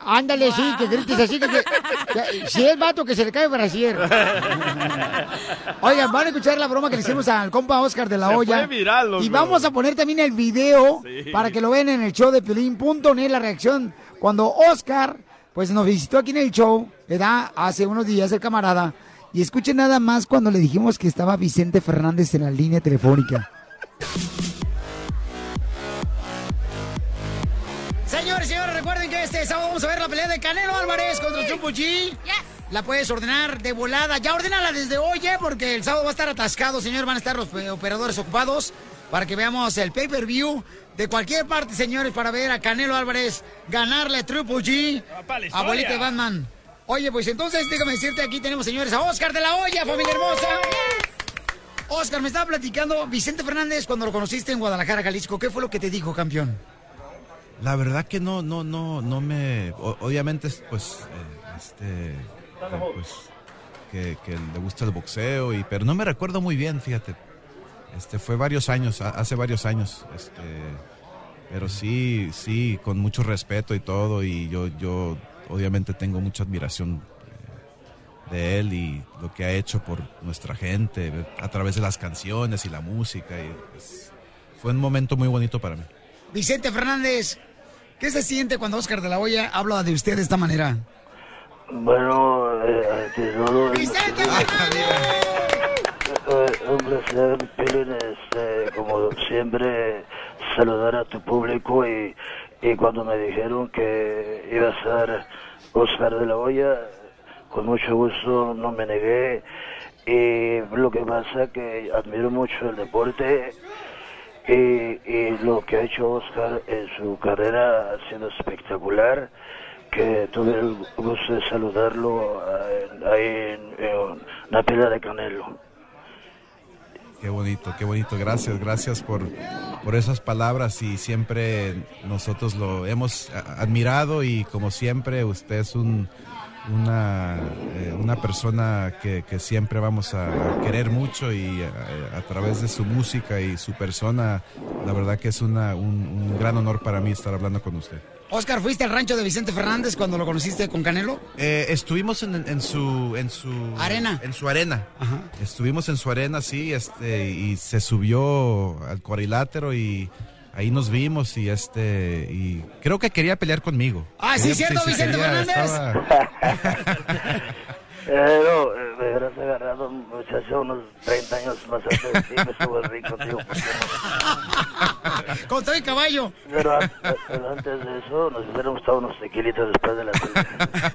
Ándale, sí, que grites así, que, que- que- si es vato que se le cae el brasier. (laughs) Oigan, van a escuchar la broma que le hicimos al compa Oscar de la Se olla. fue viral, loco. y vamos a poner también el video Sí. para que lo vean en el show de Pelín.net, la reacción. Cuando Oscar, pues nos visitó aquí en el show, ¿verdad? Hace unos días el camarada. Y escuchen nada más cuando le dijimos que estaba Vicente Fernández en la línea telefónica. Señores y señores, recuerden que este sábado vamos a ver la pelea de Canelo Álvarez contra Triple G. La puedes ordenar de volada. Ya ordénala desde hoy, ¿eh? Porque el sábado va a estar atascado, señor. Van a estar los eh, operadores ocupados para que veamos el pay-per-view de cualquier parte, señores, para ver a Canelo Álvarez ganarle a Triple G. Abuelita de Batman. Oye, pues entonces déjame decirte, aquí tenemos, señores, a Oscar de la Hoya, familia hermosa. Oscar, me estaba platicando Vicente Fernández cuando lo conociste en Guadalajara, Jalisco. ¿Qué fue lo que te dijo, campeón? La verdad que no, no, no, no me. obviamente, pues, eh, este, eh, pues, que, le gusta el boxeo y, pero no me recuerdo muy bien, fíjate. Este, fue varios años, hace varios años, este, pero sí, sí, con mucho respeto y todo y yo, yo, obviamente tengo mucha admiración eh, de él y lo que ha hecho por nuestra gente a través de las canciones y la música y pues, fue un momento muy bonito para mí. Vicente Fernández, ¿qué se siente cuando Oscar de la Hoya habla de usted de esta manera? Bueno, eh, es eh, un placer, Piolín, este, como siempre, saludar a tu público y, y cuando me dijeron que iba a ser Oscar de la Hoya, con mucho gusto no me negué. Y lo que pasa que admiro mucho el deporte y, y lo que ha hecho Oscar en su carrera ha sido espectacular. Que tuve el gusto de saludarlo eh, ahí en, la pelea de Canelo. Qué bonito, qué bonito. Gracias, gracias por, por esas palabras y siempre nosotros lo hemos admirado y como siempre usted es un, una, eh, una persona que, que siempre vamos a querer mucho y eh, a, través de su música y su persona, la verdad que es una, un, un gran honor para mí estar hablando con usted. Oscar, ¿fuiste al rancho de Vicente Fernández cuando lo conociste con Canelo? Eh, estuvimos en, en su en su Arena. En su arena. Estuvimos en su arena, sí, este, y se subió al cuadrilátero y ahí nos vimos y este y creo que quería pelear conmigo. Ah, ¿sí, cierto, Vicente Fernández? estaba- (laughs) Eh, no, eh, me hubieras agarrado, muchacho, unos 30 años más antes de ti, me subo rico, tío. todo el caballo. Pero, an- pero antes de eso, nos hubiéramos estado unos tequilitos después de la. (laughs)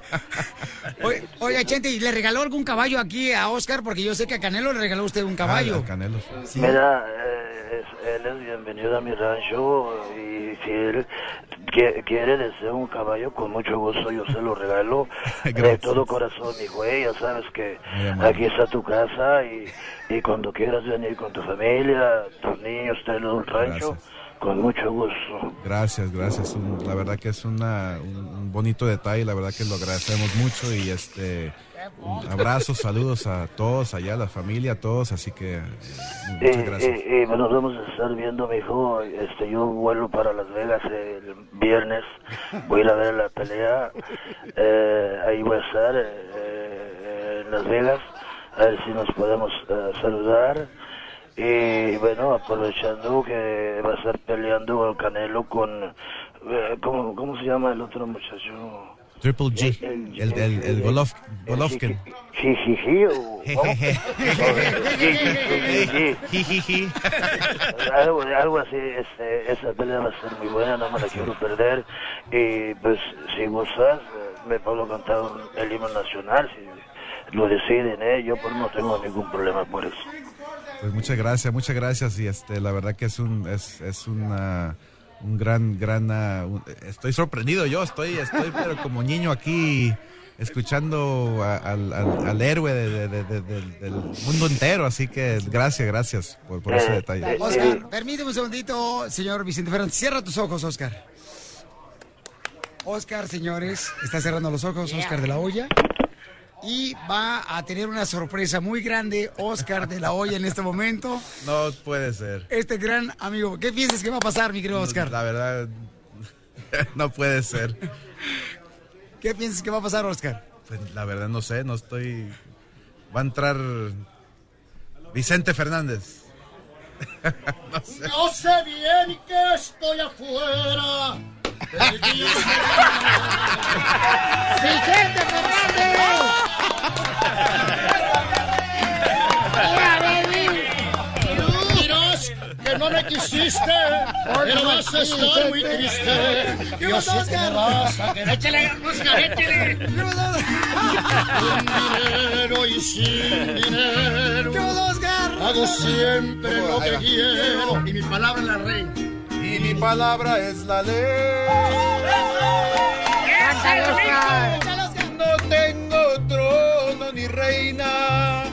Oye, oiga, Chente, ¿y le regaló algún caballo aquí a Oscar? Porque yo sé que a Canelo le regaló usted un caballo. Ah, Canelo. Mira, eh, es- él es bienvenido a mi rancho y si él qui- quiere, desea un caballo, con mucho gusto yo se lo regalo (laughs) de todo corazón, mi güey. Ya sabes que aquí está tu casa y, y cuando quieras venir con tu familia, tus niños, tenerlo un rancho, con mucho gusto. Gracias, gracias. Un- la verdad que es una, un, bonito detalle, la verdad que lo agradecemos mucho y este abrazos, saludos a todos allá, a la familia, a todos, así que eh, Y, muchas gracias. y- y, nos vamos a estar viendo, mijo. Este, yo vuelo para Las Vegas el viernes. Voy a ir a ver la pelea. Eh, ahí voy a estar eh, Las Vegas. A ver si nos podemos eh, saludar. Y bueno, aprovechando que va a estar peleando el Canelo con... eh, ¿cómo, ¿Cómo se llama el otro muchacho? Triple G, el, el, el Golov- Golovkin. Jijiji o... (laughs) Algo, algo así, este, esa pelea va a ser muy buena, no me la quiero perder. Y pues, si gustas, eh, me puedo cantar el himno nacional, si lo deciden, ¿eh? Yo pues no tengo ningún problema por eso. Pues muchas gracias, muchas gracias y este la verdad que es un es, es una un gran gran un- estoy sorprendido yo, estoy estoy pero como niño aquí escuchando a- al, al- al héroe de- de- de- de- del- del mundo entero, así que gracias, gracias por, por ese detalle. Oscar, permíteme un segundito, señor Vicente Fernández. Cierra tus ojos, Oscar. Oscar, señores, está cerrando los ojos, Oscar de la Hoya. Y va a tener una sorpresa muy grande, Oscar de la Hoya, en este momento. No puede ser. Este gran amigo, ¿qué piensas que va a pasar, mi querido Oscar? La verdad (laughs) no puede ser. ¿Qué piensas que va a pasar, Oscar? Pues, la verdad no sé, no estoy va a entrar Vicente Fernández. (laughs) Yo sé bien que estoy afuera. (laughs) ¡Vicente Fernández! Dirás que no me quisiste, pero vas a estar muy triste. Yo sé que me vas a querer. Échale, Oscar, échale. Sin dinero y sin dinero. Hago siempre lo que quiero. Y mi palabra es la reina. Y mi palabra es la ley. ¡Cántale, Oscar! Ni reina,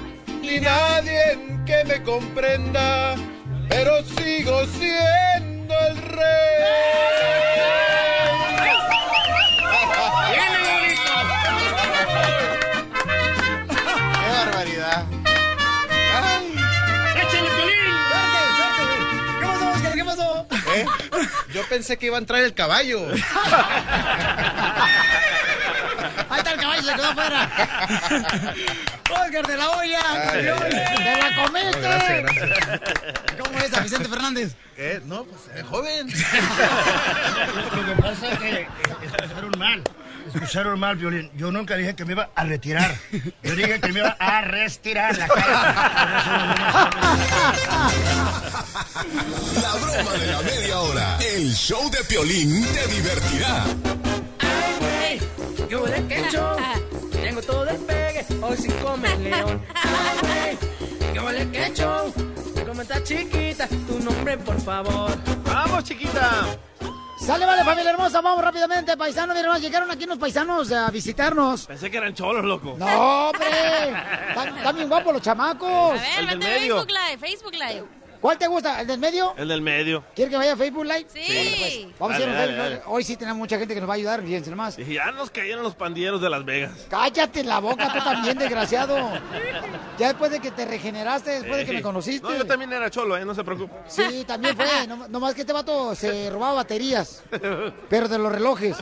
ni nadie que me comprenda, pero sigo siendo el rey. ¡Qué barbaridad! ¡Échale, Piolín! ¿Qué pasó, Oscar? ¿Qué pasó? ¿Eh? Yo pensé que iba a entrar el caballo. (laughs) Ahí está el caballo, se quedó afuera. (laughs) Oscar de la Ay, campeón. ay, ay. ¡Te la comiste! Gracias, gracias. ¿Cómo ves a Vicente Fernández? ¿Qué? No, pues se ve joven. (laughs) Lo que pasa es que escucharon mal. Escucharon mal, Violín. Yo nunca dije que me iba a retirar. Yo dije que me iba a restirar la cara. La broma de la media hora. El show de Piolín te divertirá. Yo de quecho, tengo todo el pelo. hoy sí come el león. Ay, güey, ¿Qué vale que show? ¿Cómo está chiquita? Tu nombre, por favor. ¡Vamos, chiquita! Sale, vale, familia hermosa, vamos rápidamente, paisanos, miren, más, llegaron aquí unos paisanos a visitarnos. Pensé que eran cholos, loco. No, hombre, están, bien guapos los chamacos. A ver, vete a Facebook Live, Facebook Live. ¿Cuál te gusta? ¿El del medio? El del medio. ¿Quieres que vaya a Facebook Live? Sí. Bueno, pues, vamos Dale, a ir a dale, Facebook Live. dale. Hoy sí tenemos mucha gente que nos va a ayudar, fíjense nomás. Dije, ya nos cayeron los pandilleros de Las Vegas. Cállate la boca, tú también, (laughs) desgraciado. Ya después de que te regeneraste, después de que me conociste. No, yo también era cholo, ¿eh? No se preocupe. Sí, también fue. (laughs) No, nomás que este vato se robaba baterías, (laughs) pero de los relojes.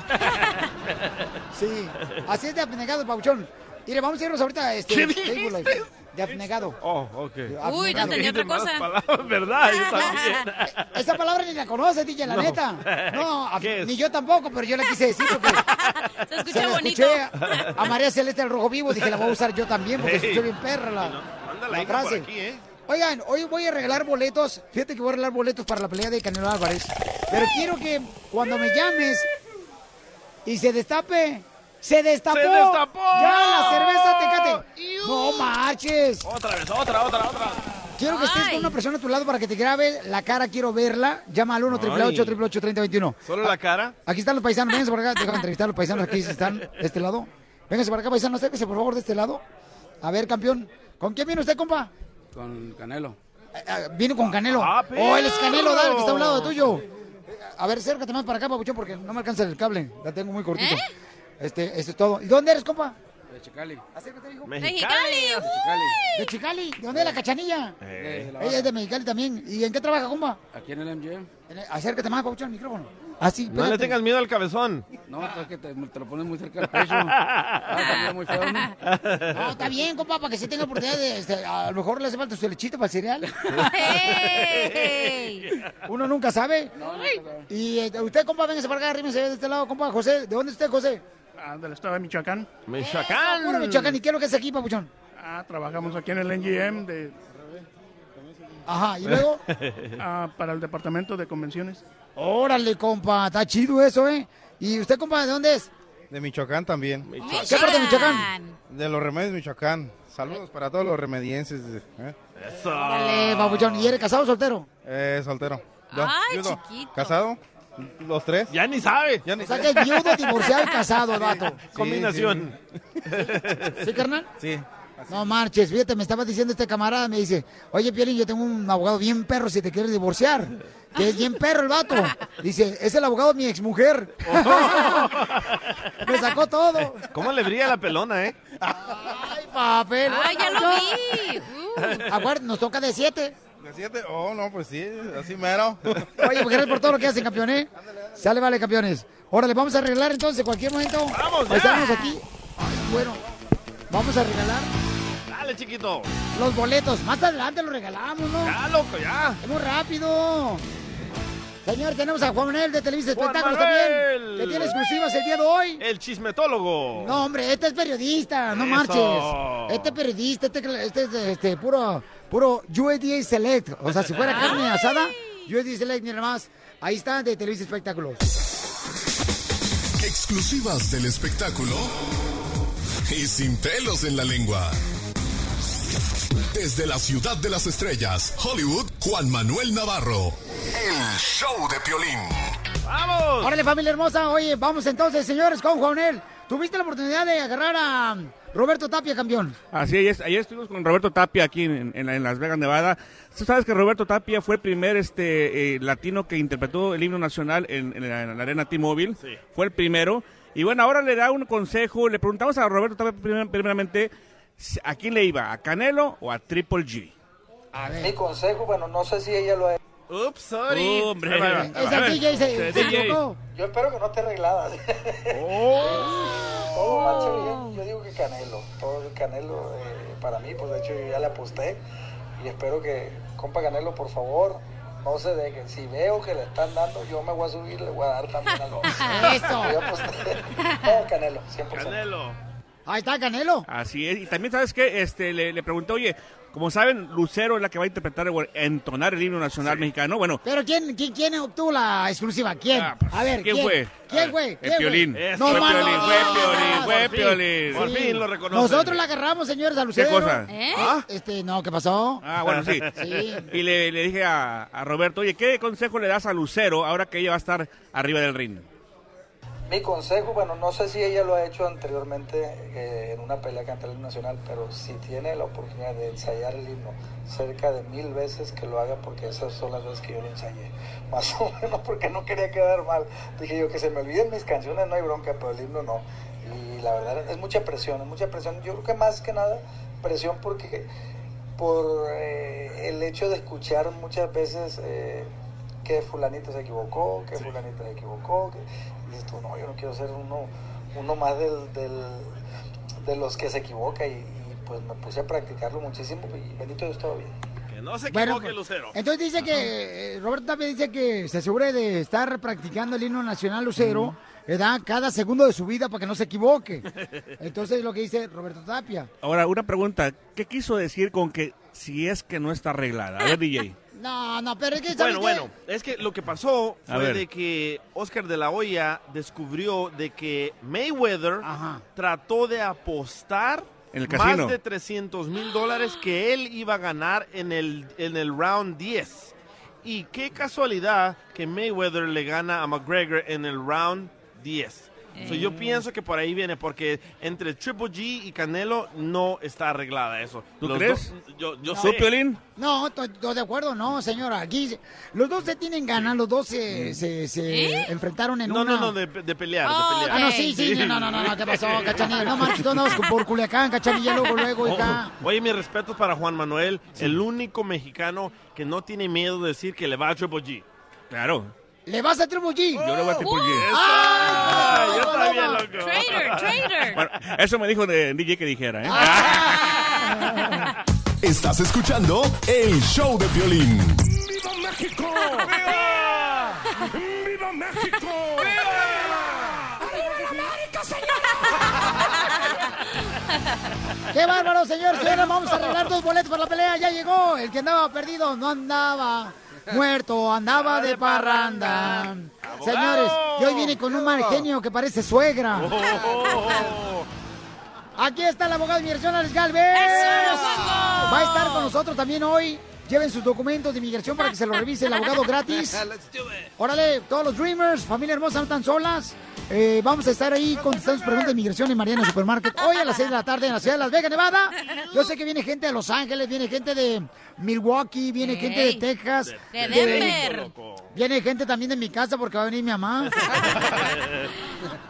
Sí, así es de abnegado, Pauchón. Mire, vamos a irnos ahorita a este, ¿Qué Facebook Live. De abnegado. Oh, ok. Uy, no Dijiste otra cosa. palabras, ¿verdad? Yo (laughs) también. Esa palabra ni la conoces, DJ, la No. neta. No, (laughs) ni yo tampoco, pero yo la quise decir porque (laughs) Se escucha se la bonito. escuché a, a María Celeste del Rojo Vivo. Dije, la voy a usar yo también porque Hey. escuché bien perra la, Anda la por frase. aquí, ¿eh? Oigan, hoy voy a regalar boletos. Fíjate que voy a regalar boletos para la pelea de Canelo Álvarez. Pero quiero que cuando me llames y se destape, ¡se destapó! ¡Se destapó! ¡Ya la cerveza Tecate! ¡No marches! Otra vez, otra, otra, otra. Quiero que estés con una persona a tu lado para que te grabe la cara, quiero verla. Llama al 1 Ay. 888 3021 ¿Solo la cara? Aquí están los paisanos, vénganse por acá, déjame entrevistar a los paisanos aquí están de este lado. Vénganse por acá, paisanos, acérquese por favor de este lado. A ver, campeón, ¿con quién viene usted, compa? Con Canelo. Eh, eh, Viene con Canelo. Ah, oh, él es Canelo, dale, que está a un lado tuyo. A ver, acércate más para acá, papuchón, porque no me alcanza el cable. La tengo muy cortito. ¿Eh? Este, esto es todo. ¿Y dónde eres, compa? De Chicali. Acércate, hijo. Mexicali. De Chicali. De Chicali. ¿De dónde es la cachanilla? De la Ella es de Mexicali también. ¿Y en qué trabaja, compa? Aquí en el MGM. En el- Acércate más, papuchón, al micrófono. Así, No le tengas miedo al cabezón. No, es que te, te lo pones muy cerca del pecho. Ah, también muy feo, ¿no? No, está bien, compa, para que se tenga oportunidad de... este, a lo mejor le hace falta su lechita para el cereal. Uno nunca sabe. Y eh, usted, compa, véngase para acá, arrímese de este lado, compa. José, ¿de dónde es usted, José? Ah, del estado de Michoacán. Michoacán. Michoacán. ¿Y qué es lo que es aquí, papuchón? Ah, trabajamos aquí en el NGM de... Ajá, ¿y luego? (laughs) Ah, para el departamento de convenciones. Órale, compa, está chido eso, ¿eh? ¿Y usted, compa, de dónde es? De Michoacán también. ¿Qué parte de Michoacán? De los remedios Michoacán. Saludos para todos los remedienses. ¿eh? Eso. Papuchón. ¿Y eres casado o soltero? Eh, soltero. Yo- Ay, yo no. chiquito. ¿Casado? ¿Los tres? Ya ni sabe. Ya ni O sea que es viudo, divorciado y (laughs) casado, el vato. Combinación. ¿Sí, carnal? Sí. No marches, fíjate, me estaba diciendo este camarada, me dice, oye, Piolín, yo tengo un abogado bien perro si te quieres divorciar. Que es bien perro el vato. Dice, es el abogado de mi exmujer. (laughs) me sacó todo. ¿Cómo le brilla la pelona, eh? Ay, papel. Ay, ya lo vi. Uh. Acuérdate, nos toca de siete. ¿De siete? Oh, no, pues sí, así mero. (laughs) Oye, pues gracias por todo lo que hacen, campeones. Sale, vale, campeones. Órale, vamos a arreglar entonces cualquier momento. ¡Vamos, ya! Estamos aquí. Ay, bueno, vamos a regalar Dale, chiquito. los boletos. Más adelante los regalamos, ¿no? Ya, loco, ya. Es muy rápido. Señor, tenemos a Juan Manuel de Televisa Espectáculos también, que tiene exclusivas el día de hoy. El chismetólogo. No, hombre, este es periodista, no Eso. marches. Este es periodista, este, este es este, puro, puro USDA Select. O sea, si fuera (laughs) carne asada, USDA Select, mira más. Ahí está, de Televisa Espectáculos. Exclusivas del espectáculo y sin pelos en la lengua. Desde la ciudad de las estrellas, Hollywood, Juan Manuel Navarro. El show de Piolín. ¡Vamos! Órale, familia hermosa. Oye, vamos entonces, señores, con Juan Manuel. ¿Tuviste la oportunidad de agarrar a Roberto Tapia, campeón? Así es, ayer estuvimos con Roberto Tapia aquí en, en- en Las Vegas, Nevada. Tú sabes que Roberto Tapia fue el primer este, eh, latino que interpretó el himno nacional en, en la, en la arena T-Mobile. Fue el primero. Y bueno, ahora le da un consejo. Le preguntamos a Roberto Tapia primer- primeramente a quién le iba, a Canelo o a Triple G. Mi consejo, bueno, no sé si ella lo ha Ups, sorry. Hombre. Ahí va, ahí va. Esa A ver. DJ se, se DJ. equivocó. Yo espero que no esté arreglada. Todo marcha bien. Yo digo que Canelo. Todo el Canelo, eh, para mí, pues de hecho yo ya le aposté. Y espero que, compa Canelo, por favor, no se deje. Si veo que le están dando, yo me voy a subir, le voy a dar también algo. (laughs) Eso. Yo aposté. No, Canelo, 100%. Canelo. Ahí está Canelo. Así es. Y también, ¿sabes qué? Este, le, le pregunté, oye, Como saben, Lucero es la que va a interpretar o entonar el himno nacional mexicano. Bueno, Pero ¿quién, quién, quién obtuvo la exclusiva? ¿Quién? a ver, Ah, ¿quién fue? ¿Quién Ah, fue? el. Piolín. No, Fue Piolín, fue Piolín, fue por fin. Lo reconoce. Nosotros la agarramos, señores, a Lucero. cosa? ¿Eh? Este, no, ¿qué pasó? Ah, bueno, sí. (laughs) Sí. Y le, le dije a, a Roberto, oye, ¿qué consejo le das a Lucero ahora que ella va a estar arriba del ring? Mi consejo, bueno, no sé si ella lo ha hecho anteriormente eh, en una pelea ante el nacional, pero si tiene la oportunidad de ensayar el himno cerca de mil veces que lo haga, porque esas son las veces que yo lo ensayé, (laughs) más o menos porque no quería quedar mal. Dije yo que se me olviden mis canciones, no hay bronca, pero el himno no. Y la verdad es mucha presión, es mucha presión. Yo creo que más que nada presión porque por eh, el hecho de escuchar muchas veces eh, que fulanito se equivocó, que fulanito se equivocó, que y dices tú, no, yo no quiero ser uno, uno más del, del- de los que se equivoca y, y, pues me puse a practicarlo muchísimo y bendito Dios todo bien. Que no se Bueno, equivoque, Lucero. Entonces dice que, eh, Roberto también dice que se asegure de estar practicando el himno nacional lucero, ¿verdad? Cada segundo de su vida para que no se equivoque. (laughs) Entonces es lo que dice Roberto Tapia. Ahora, una pregunta. ¿Qué quiso decir con que si es que no está arreglada? A ver, DJ. No, no, pero es que ¿sabes Bueno, qué? bueno, es que lo que pasó A fue ver. de que Oscar de la Hoya descubrió de que Mayweather trató de apostar En el casino. más de 300 mil dólares que él iba a ganar en el, en el round 10. Y qué casualidad que Mayweather le gana a McGregor en el round 10. So, yo pienso que por ahí viene, porque entre Triple G y Canelo no está arreglada eso. ¿Tú Los crees? dos- yo yo ¿Tú, sé. Piolín? No, estoy de acuerdo, no, señora. Aquí los dos se tienen ganas, los dos se, se, se enfrentaron en No, una... no, no, de, de pelear, Ah, de pelear. no, sí, sí, no, no, no, no, ¿qué pasó, (laughs) Cachanilla? No manches, andabas por Culiacán, Cachanilla, luego, luego, hija. Oh, Oye, mis respetos para Juan Manuel, el único mexicano que no tiene miedo de decir que le va a Triple G. Claro. ¿Le vas a Triple G? Yo le voy a Triple G. ¡Ah! yo también, loco. Traitor, traitor. Bueno, eso me dijo de DJ que dijera, ¿eh? Ah. (laughs) Estás escuchando el show de violín. ¡Viva México! (laughs) ¡Viva! ¡Viva México! ¡Qué bárbaro, señor! Señores, vamos a arreglar dos boletos para la pelea. Ya llegó. El que andaba perdido no andaba muerto, andaba de parranda. Señores, y hoy viene con un mal genio que parece suegra. Aquí está el abogado de inmigración, Alex Galvez. Va a estar con nosotros también hoy. Lleven sus documentos de inmigración para que se los revise el abogado gratis. (laughs) Órale, todos los Dreamers, familia hermosa, no están solas. Eh, vamos a estar ahí contestando sus preguntas de inmigración en Mariana Supermarket hoy a las 6 de la tarde en la ciudad de Las Vegas, Nevada. Yo sé que viene gente de Los Ángeles, viene gente de Milwaukee, viene gente de Texas. De Denver. Viene gente también de mi casa porque va a venir mi mamá. (laughs)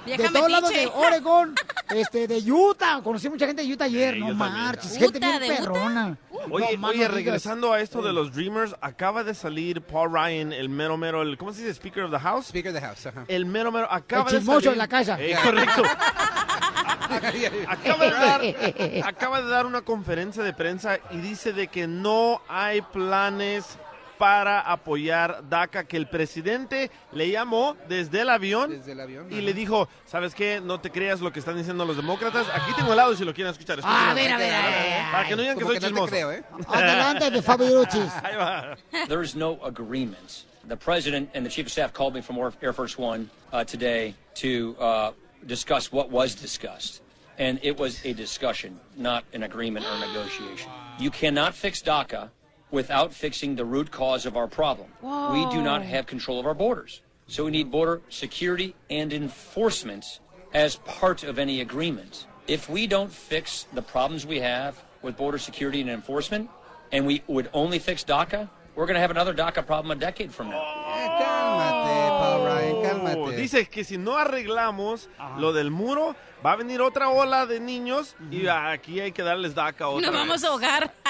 De todos lados de. Oregon, este, de Utah. Conocí mucha gente de Utah ayer, no marches. Gente Utah, bien ¿de Utah? (laughs) Oye, No, oye, regresando a esto de los Dreamers, acaba de salir Paul Ryan, el mero mero, el, ¿cómo se dice? Speaker of the House. Speaker of the House, ajá. El mero mero, acaba El de salir. de la casa. Eh, correcto. (laughs) acaba, de dar, (laughs) acaba de dar una conferencia de prensa y dice de que no hay planes para apoyar DACA, que el presidente le llamó desde el avión, Desde el avión. y le dijo, ¿sabes qué? No te creas lo que están diciendo los demócratas. Aquí tengo el audio si lo quieren escuchar. Ah, a ver, a ver, a ver. Para que no digan que soy que no te chismoso. creo, ¿eh? (laughs) Adelante, de. (laughs) Ahí va. There's no agreement. The president and the chief of staff called me from Air Air Force One uh, today to uh, discuss what was discussed. And it was a discussion, not an agreement or negotiation. You cannot fix DACA without fixing the root cause of our problem. We do not have control of our borders. So we need border security and enforcement as part of any agreement. If we don't fix the problems we have with border security and enforcement, and we would only fix DACA, we're going to have another DACA problem a decade from now. Eh, cálmate, Paul Ryan, Oh, cálmate. Dice que si no arreglamos lo del muro, va a venir otra ola de niños y aquí hay que darles DACA otra Nos vez. vamos a ahogar. (laughs)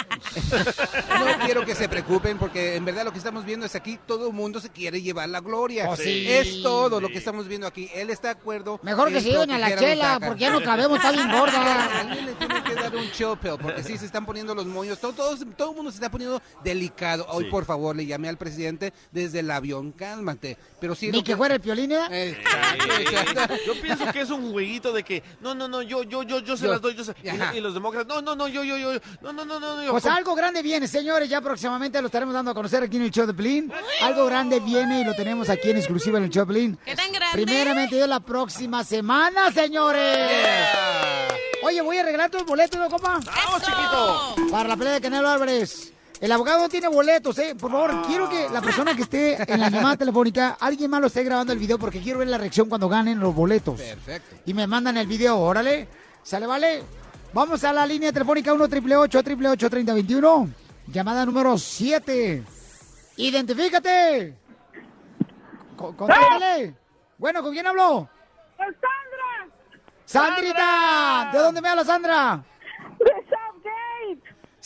No quiero que se preocupen porque en verdad lo que estamos viendo es aquí todo el mundo se quiere llevar la gloria. Oh, sí. Es todo lo que estamos viendo aquí. Él está de acuerdo. Mejor que lleven a la chela, porque ya no cabemos, está bien gorda. (laughs) Alguien le tiene que dar un pill, porque sí se están poniendo los moños. Todo, todo, todo el mundo se está poniendo delicado. Hoy, Sí. por favor, le llamé al presidente desde el avión. Cálmate. Pero sí, Ni lo que fuera el piolín línea? Yo pienso que es un jueguito de que, no, no, no, yo, yo, yo, yo se Yo. las doy, yo se... y, los demócratas, no, no, no, yo, yo, yo, no, no, no, no, yo. Pues algo grande viene, señores. Ya próximamente lo estaremos dando a conocer aquí en el show de Pelín. Algo grande viene y lo tenemos aquí en exclusiva en el show de Pelín. ¿Qué tan grande? Primeramente Dios, la próxima semana, señores. Oye, voy a regalar tus boletos, ¿no, compa? ¡Vamos, chiquito! Para la pelea de Canelo Álvarez. El abogado no tiene boletos, ¿eh? Por favor, quiero que la persona que esté en la llamada telefónica, alguien más lo esté grabando el video porque quiero ver la reacción cuando ganen los boletos. Perfecto. Y me mandan el video, órale. ¿Sale, vale? Vamos a la línea telefónica 1 888 3021 Llamada número 7. ¡Identifícate! Co- ¡Contéstale! Bueno, ¿con quién habló? ¡Sandra! ¡Sandrita! ¿De dónde me habla Sandra?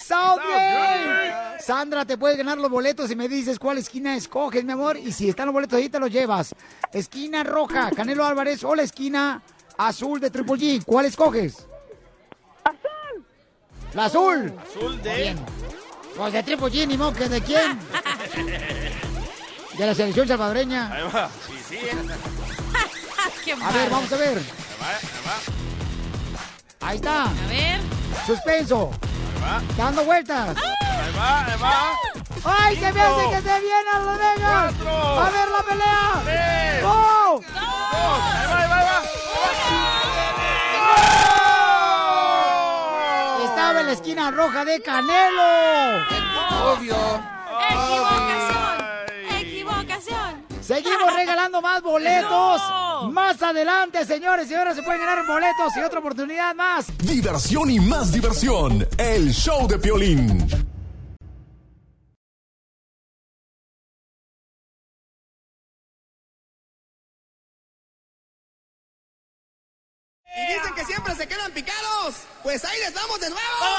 ¡De Southgate! ¡Southgate! Sandra, te puedes ganar los boletos si me dices cuál esquina escoges, mi amor. Y si están los boletos ahí, te los llevas. Esquina roja, Canelo Álvarez, o la esquina azul de Triple G. ¿Cuál escoges? ¡Azul! La azul. Azul de... Bien. Pues de Triple G, ni modo que de quién. (laughs) De la selección salvadoreña. Ahí va, sí, sí. eh. (laughs) Qué A ver, vamos a ver. Ahí va, ahí va, Ahí está. A ver. Suspenso. ahí va. Dando vueltas. Ahí va, ahí va. ¡Ay, se me hace que se viene a Las Vegas! Cuatro. ¡A ver la pelea! Tres. ¡Go! Dos. Ahí va, ahí va, ahí va. Estaba en la esquina roja de Canelo. Obvio. Equivocación. Seguimos (laughs) regalando más boletos. No. Más adelante, señores y señoras, se pueden ganar boletos y otra oportunidad más. Diversión y más diversión. El show de Piolín. Y dicen que siempre se quedan picados. Pues ahí les vamos de nuevo.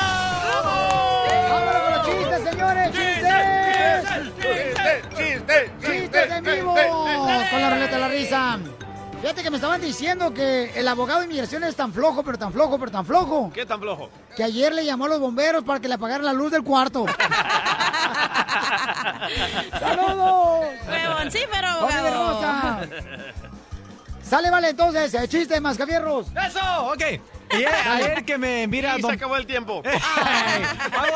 Fíjate que me estaban diciendo que el abogado de inmigración es tan flojo, pero tan flojo, pero tan flojo, ¿Qué tan flojo? que ayer le llamó a los bomberos para que le apagaran la luz del cuarto. (laughs) ¡Saludos! Huevón, sí, pero ¡Familia abogado. hermosa! Sale, vale, entonces, el chiste, mascafierros. ¡Eso! Ok. Ayer, ayer que me mira Y se don... acabó el tiempo. (laughs) Ay,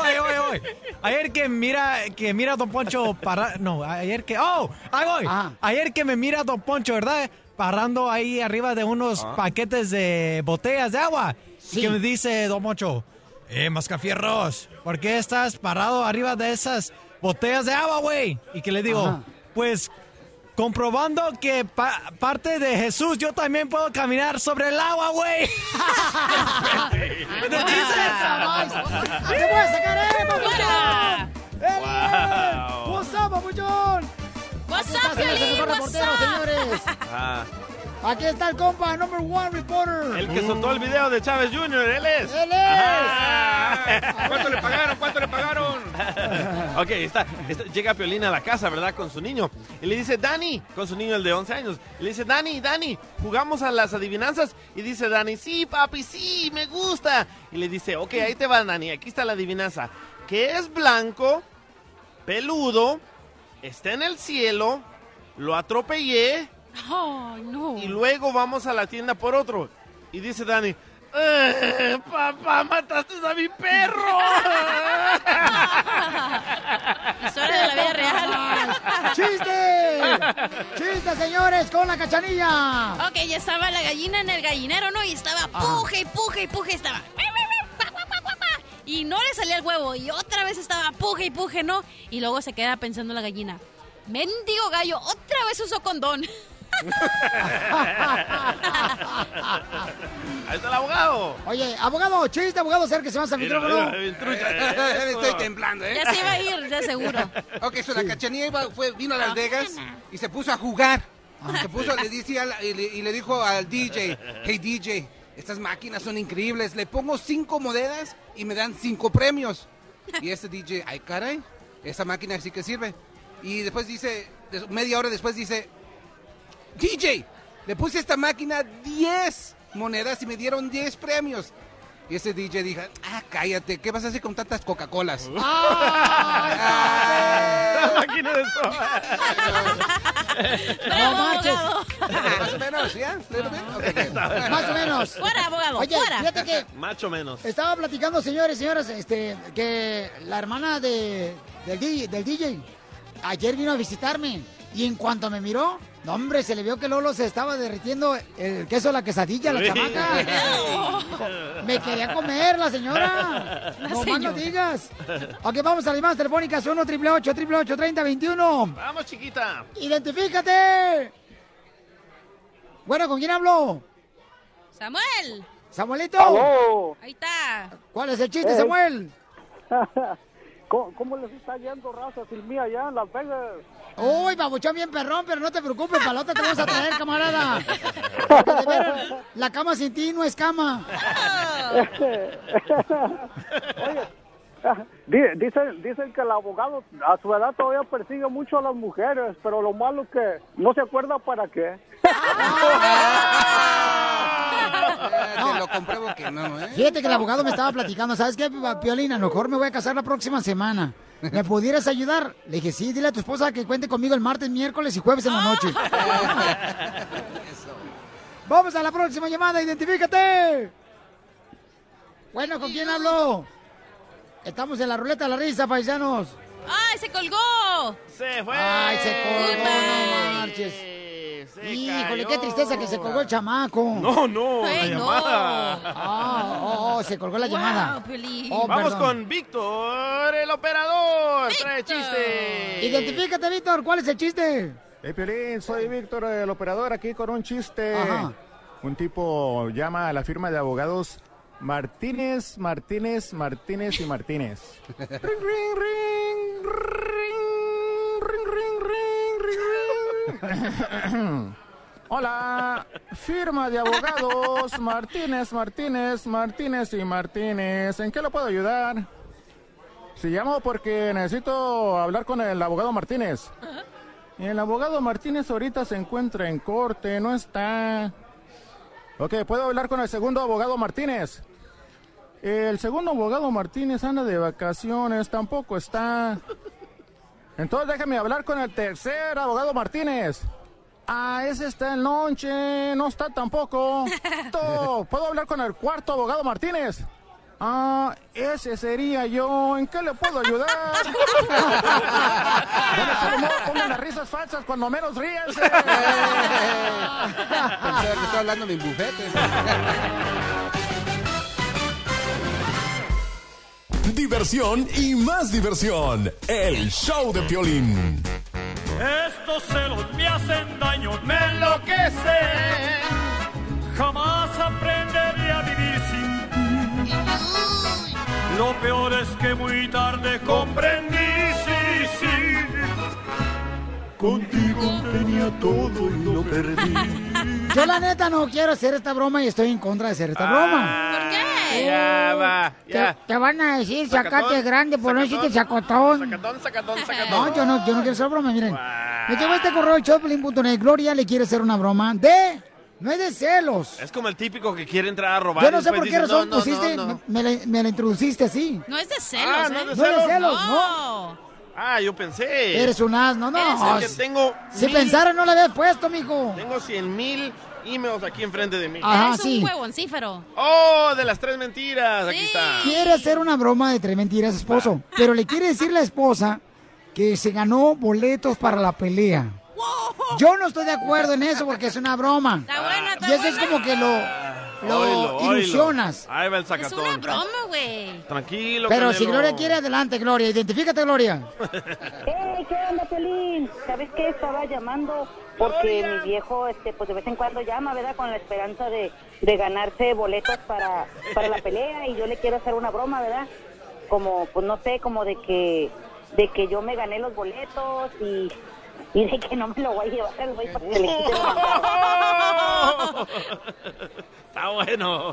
ay, voy. Ayer que mira, que mira a Don Poncho para... No, ayer que... ¡Oh! Ahí voy. Ajá. Ayer que me mira Don Poncho, ¿verdad? Parando ahí arriba de unos paquetes de botellas de agua. Sí. Y que me dice Don Poncho, eh, Mascafierros, ¿por qué estás parado arriba de esas botellas de agua, güey? Y que le digo, Ajá. pues... Comprobando que pa- parte de Jesús yo también puedo caminar sobre el agua, güey. ¿Me ¡Te voy a sacar, eh, papuchón! ¡Eh! Wow. ¡What's up, papuchón! What's Aquí up, está, señores, el Piolín? mejor What's reportero, up? señores. Ah, Aquí está el compa, number one reporter. el que soltó el video de Chávez Jr., él es. ¡Él es! Ajá. (laughs) ¿Cuánto le pagaron? ¿Cuánto le pagaron? (laughs) ok, está, está- llega Piolín a la casa, ¿verdad? Con su niño. Y le dice, Dani, con su niño, el de 11 años. Y le dice, Dani, Dani, ¿jugamos a las adivinanzas? Y dice Dani, sí, papi, sí, me gusta. Y le dice, ok, ahí te va, Dani, aquí está la adivinanza. Que es blanco, peludo, está en el cielo, lo atropellé Ay, no. y luego vamos a la tienda por otro. Y dice Dani, "Eh, papá, mataste a mi perro. (laughs) Historia de la vida real. ¡Chiste! ¡Chiste, señores, con la cachanilla! Ok, ya estaba la gallina en el gallinero, ¿no? Y estaba puje y puje y puje, estaba. Y no le salía el huevo. Y otra vez estaba puje y puje, ¿no? Y luego se queda pensando la gallina. Mendigo gallo, otra vez usó condón. Ahí está el abogado. Oye, abogado, chiste, abogado, acérquese más al Mira, micrófono. mira, bien trucha. Estoy temblando, ¿eh? Ya se iba a ir, de seguro. Ok, so la cachanilla iba- fue, vino a Las Vegas y se puso a jugar. Se puso, le al- le, y le dijo al DJ, hey DJ, estas máquinas son increíbles, le pongo cinco monedas y me dan cinco premios. Y este DJ, ay caray, esa máquina sí que sirve. Y después dice, media hora después dice, DJ, le puse a esta máquina 10 monedas y me dieron 10 premios. Y ese DJ dijo, ah, cállate, ¿qué vas a hacer con tantas Coca-Colas? La máquina de soda. (laughs) No marches. Más o menos, ¿ya? (laughs) Más o menos. Fuera, abogado, Oye, fuera. fíjate que Macho menos. estaba platicando, señores y señoras, este, que la hermana de, del, DJ, del DJ ayer vino a visitarme y en cuanto me miró, no, hombre, se le vio que Lolo se estaba derritiendo el queso de la quesadilla, la chamaca. (laughs) Me quería comer la señora. La no más no digas. Ok, vamos a las llamadas telefónicas 1 888 888 3021 Vamos, chiquita. ¡Identifícate! Bueno, ¿con quién hablo? Samuel. ¡Samuelito! ¡Aló! Ahí está. ¿Cuál es el chiste, Eh. Samuel? (laughs) ¿Cómo, cómo les está yendo raza sin mí allá en Las Vegas? Uy, babuchón bien perrón, pero no te preocupes, para la otra te vamos a traer, camarada. Porque (laughs) de veras, la cama sin ti no es cama. (laughs) Di- Dicen, dicen que el abogado a su edad todavía persigue mucho a las mujeres, pero lo malo es que no se acuerda para qué. (laughs) Te lo compruebo que no, ¿eh? Fíjate que el abogado me estaba platicando, ¿sabes qué, Piolina? A lo mejor me voy a casar la próxima semana. ¿Me pudieras ayudar? Le dije, sí, dile a tu esposa que cuente conmigo el martes, miércoles y jueves en la noche. (laughs) Vamos a la próxima llamada, identifícate. Bueno, ¿con quién hablo? Estamos en la ruleta de la risa, paisanos. ¡Ay, se colgó! Se fue. Ay, se colgó, no marches. Híjole, qué tristeza que se colgó el chamaco. No, no, Ay, la no. llamada. Oh, oh, oh, se colgó la wow, llamada. Vamos con Víctor, el operador. ¡Víctor! Trae chiste. Identifícate, Víctor, ¿cuál es el chiste? Hey, Piolín, soy Víctor, el operador, aquí con un chiste. Ajá. Un tipo llama a la firma de abogados Martínez, Martínez, Martínez y Martínez. ring, ring, ring, ring, ring, ring, ring, ring. (coughs) Hola, firma de abogados Martínez, Martínez, Martínez y Martínez. ¿En qué lo puedo ayudar? Si llamo porque necesito hablar con el abogado Martínez. El abogado Martínez ahorita se encuentra en corte, no está. Ok, ¿puedo hablar con el segundo abogado Martínez? El segundo abogado Martínez anda de vacaciones, tampoco está. Entonces déjeme hablar con el tercer abogado Martínez. Ah, ese está en lonche, no está tampoco. (laughs) To- ¿Puedo hablar con el cuarto abogado Martínez? Ah, ese sería yo. ¿En qué le puedo ayudar? (laughs) Bueno, pongan las risas falsas cuando menos ríense. (laughs) Pensaba que estaba hablando de mi bufete. Diversión y más diversión. El show de Piolín. Estos celos me hacen daño, me enloquecen. Jamás aprenderé a vivir sin ti. Lo peor es que muy tarde comprendí. Contigo tenía todo y lo perdí. Yo la neta no quiero hacer esta broma y estoy en contra de hacer esta broma. ¿Por qué? Ya va, Te, ya. te van a decir sacate grande por no decirte sacotón. Sacatón, sacatón, sacatón. No, yo no, yo no quiero hacer broma, miren. Me llegó este correo showplin.net. Gloria le quiere hacer una broma de... No es de celos. Es como el típico que quiere entrar a robar. Yo no sé por qué dice, razón no, no, pusiste, no, no. Me, me la, me la introduciste así. No es de celos, Ah, ¿eh? no es de No es de celos. celos, no. Ah, yo pensé. Eres un asno, no. Es que tengo Si mil- pensara no la habías puesto, mijo. Tengo 100 mil emails aquí enfrente de mí. Ajá, Eres sí. un huevoncífero. ¡Oh, de las tres mentiras! Aquí está. Quiere hacer una broma de tres mentiras, esposo. Pero le quiere decir la esposa que se ganó boletos para la pelea. Yo no estoy de acuerdo en eso porque es una broma. Está buena, está Y eso es como que lo, lo oílo. ilusionas. Ahí va el Es sacatón. una broma, güey. Tranquilo, Pero si. Gloria quiere, adelante, Gloria. Identifícate, Gloria. (laughs) ¡Hey! ¿Qué onda, Pelín? ¿Sabes qué? Estaba llamando porque mi viejo, este, pues de vez en cuando llama, ¿verdad? Con la esperanza de, de ganarse boletos para, para la pelea y yo le quiero hacer una broma, ¿verdad? Como, pues no sé, como de que, de que yo me gané los boletos y, y de que no me lo voy a llevar al güey para que le quite (laughs) Está bueno.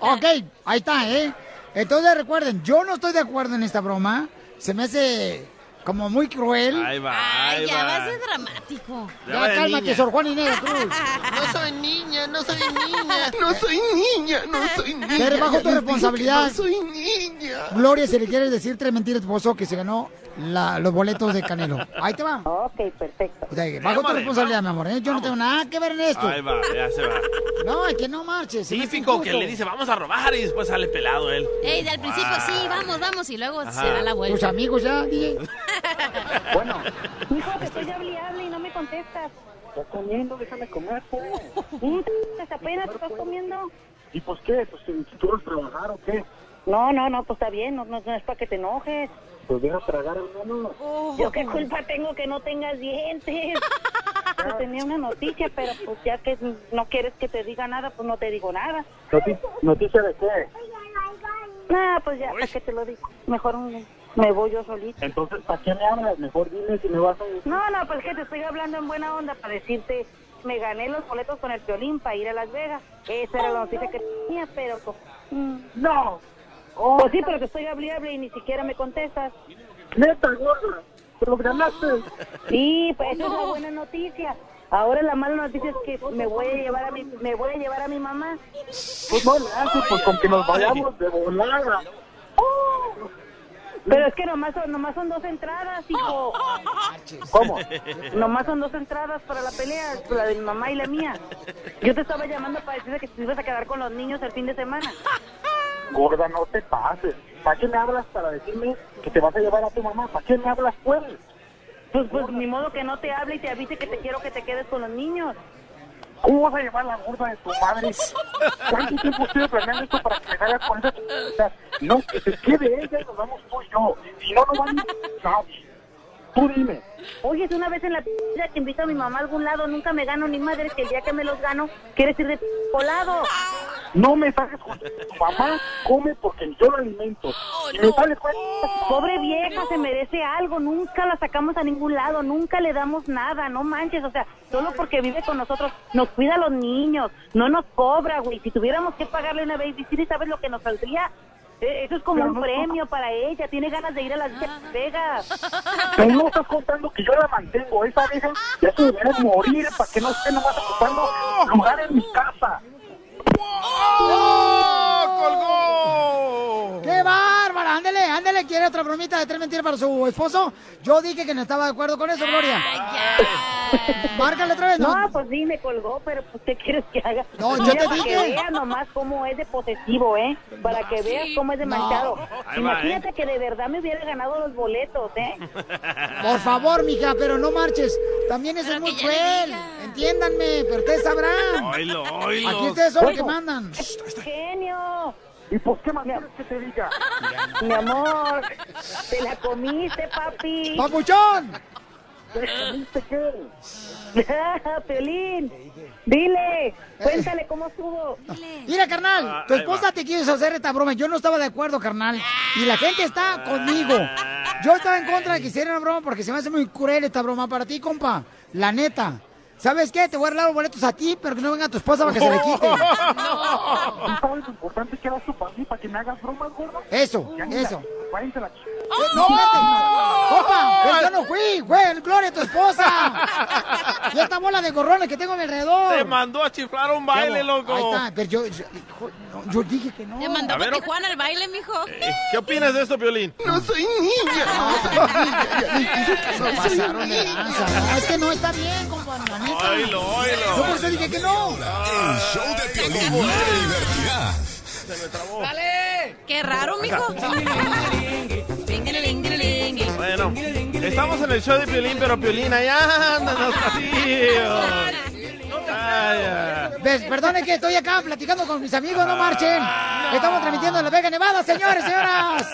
Ok, ahí está, ¿eh? Entonces recuerden, yo no estoy de acuerdo en esta broma. Se me hace como muy cruel. Ahí va, Ay, ahí ya va. vas de dramático. Ya, cálmate, Sor Juan Inés Cruz. (laughs) No soy niña, no soy niña, no soy niña, no soy niña. Pero bajo Ya tu les dije responsabilidad. que No soy niña. Gloria, si le quieres decir tres mentiras a tu esposo que se ganó la- los boletos de Canelo. Ahí te va. Ok, perfecto. O sea, bajo tu responsabilidad, mi amor. ¿eh? Yo no tengo nada que ver en esto. Ahí va, ya se va. No, es que no marches. Típico que le dice, vamos a robar y después sale pelado él. Ey, del principio Wow. sí, vamos, vamos, y luego Ajá. se da la vuelta. Tus amigos ya, DJ. (laughs) Hijo, te estoy hable y hable y no me contestas. Estás comiendo, déjame comer, pues. ¿Mm? ¿Te apenas te estás comiendo? ¿Y pues qué? Pues tú vas a trabajar o qué? No, no, no, pues está bien, no, no, no es para que te enojes. Pues deja tragar, hermano. Yo qué culpa tengo que no tengas dientes. (laughs) Pues tenía una noticia, pero pues ya que no quieres que te diga nada, pues no te digo nada. Noti- ¿Noticia de qué? Ah, pues ya, ¿para qué te lo digo? Mejor mm, me voy yo solita. Entonces, ¿para qué me hablas? Mejor dime si me vas a decir. No, no, pues que te estoy hablando en buena onda para decirte, me gané los boletos con el violín para ir a Las Vegas. Esa era la noticia que tenía, pero pues... mm, Pues sí, pero te estoy hablando y ni siquiera me contestas. Neta, gorda. Te lo ganaste. Sí, pues esa es la buena noticia. Ahora la mala noticia es que me voy a llevar a mi, me voy a llevar a mi mamá. Pues no le haces, pues con que nos vayamos de volada. Pero es que nomás son, nomás son dos entradas, hijo. ¿Cómo? Nomás son dos entradas para la pelea, la de mi mamá y la mía. Yo te estaba llamando para decirte que te ibas a quedar con los niños el fin de semana. Gorda, no te pases. ¿Para qué me hablas para decirme que te vas a llevar a tu mamá? ¿Para qué me hablas, pues? Pues, pues, ni modo que no te hable y te avise que te quiero que te quedes con los niños. ¿Cómo vas a llevar la gorda de tu madre? ¿Cuánto tiempo estoy planeando esto para que me hagas con esa? No, que se quede ella nos vamos tú y yo. Si no, no va nadie. Tú dime. Oye, es una vez en la vida que invito a mi mamá a algún lado, nunca me gano ni madre, que el día que me los gano, quieres ir de volado. No me saques con tu mamá, come porque yo la alimento. Y me sales con... Pobre vieja, se merece algo, nunca la sacamos a ningún lado, nunca le damos nada, no manches, o sea, solo porque vive con nosotros, nos cuida a los niños, no nos cobra, güey, si tuviéramos que pagarle una babysitter, ¿sabes lo que nos saldría? Eh, Eso es como un premio para ella, tiene ganas de ir a las Vegas. Pero no estás contando que yo la mantengo. Esa vieja ya se debería morir para que no esté nomás ocupando lugar en mi casa. ¡Colgó! ¡Qué bárbara! Ándele, ándele, quiere otra bromita de tres mentiras para su esposo. Yo dije que no estaba de acuerdo con eso, Gloria. Márcale otra vez, ¿no? No, pues sí, me colgó, pero pues, ¿qué quieres que haga? No, yo Mira, te para dije. que veas nomás cómo es de posesivo, ¿eh? Para que veas cómo es de No. manchado. Va, Imagínate que de verdad me hubiera ganado los boletos, ¿eh? Por favor, mija, pero no marches. También eso es muy cruel. Entiéndanme, pero ustedes sabrán. Oílo, oílo. Aquí ustedes son los que mandan. ¡Genio! ¿Y pues qué más quieres que te diga? (laughs) Mi amor, te la comiste, papi. ¡Papuchón! ¿Te comiste qué? (laughs) Pelín, dile, cuéntale cómo estuvo. Mira, carnal, Ah, tu esposa te quiso hacer esta broma. Yo no estaba de acuerdo, carnal. Y la gente está conmigo. Yo estaba en contra de que hicieran una broma porque se me hace muy cruel esta broma para ti, compa. La neta. ¿Sabes qué? Te voy a regalar los boletos a ti, pero que no venga tu esposa para que se le quite. ¿Tú (laughs) sabes lo importante que era su papi para que me hagas bromas, gordo? Eso, eso. váyanse la Eh, No. Compa, pero yo no fui, el Gloria, tu esposa. (laughs) Y esta bola de gorrones que tengo a mi alrededor. Te mandó a chiflar un baile, loco. Ahí está, pero yo, yo, no, yo dije que no. Te mandó A ver, Tijuana al baile, mijo. Eh, ¿Qué opinas de esto, Violín? No soy niña, (laughs) no soy niña. Se no pasaron de lanza. No, es que no está bien, compa, la neta. Oílo, oílo. Yo por eso dije que no. El show de Piolín te divertirá. Se me trabó. Qué raro, mijo. Bueno, estamos en el show de Piolín, pero Piolín allá anda en los pasillos. Ves, perdone que estoy acá platicando con mis amigos, no marchen. Estamos transmitiendo en La Vega Nevada, señores, señoras.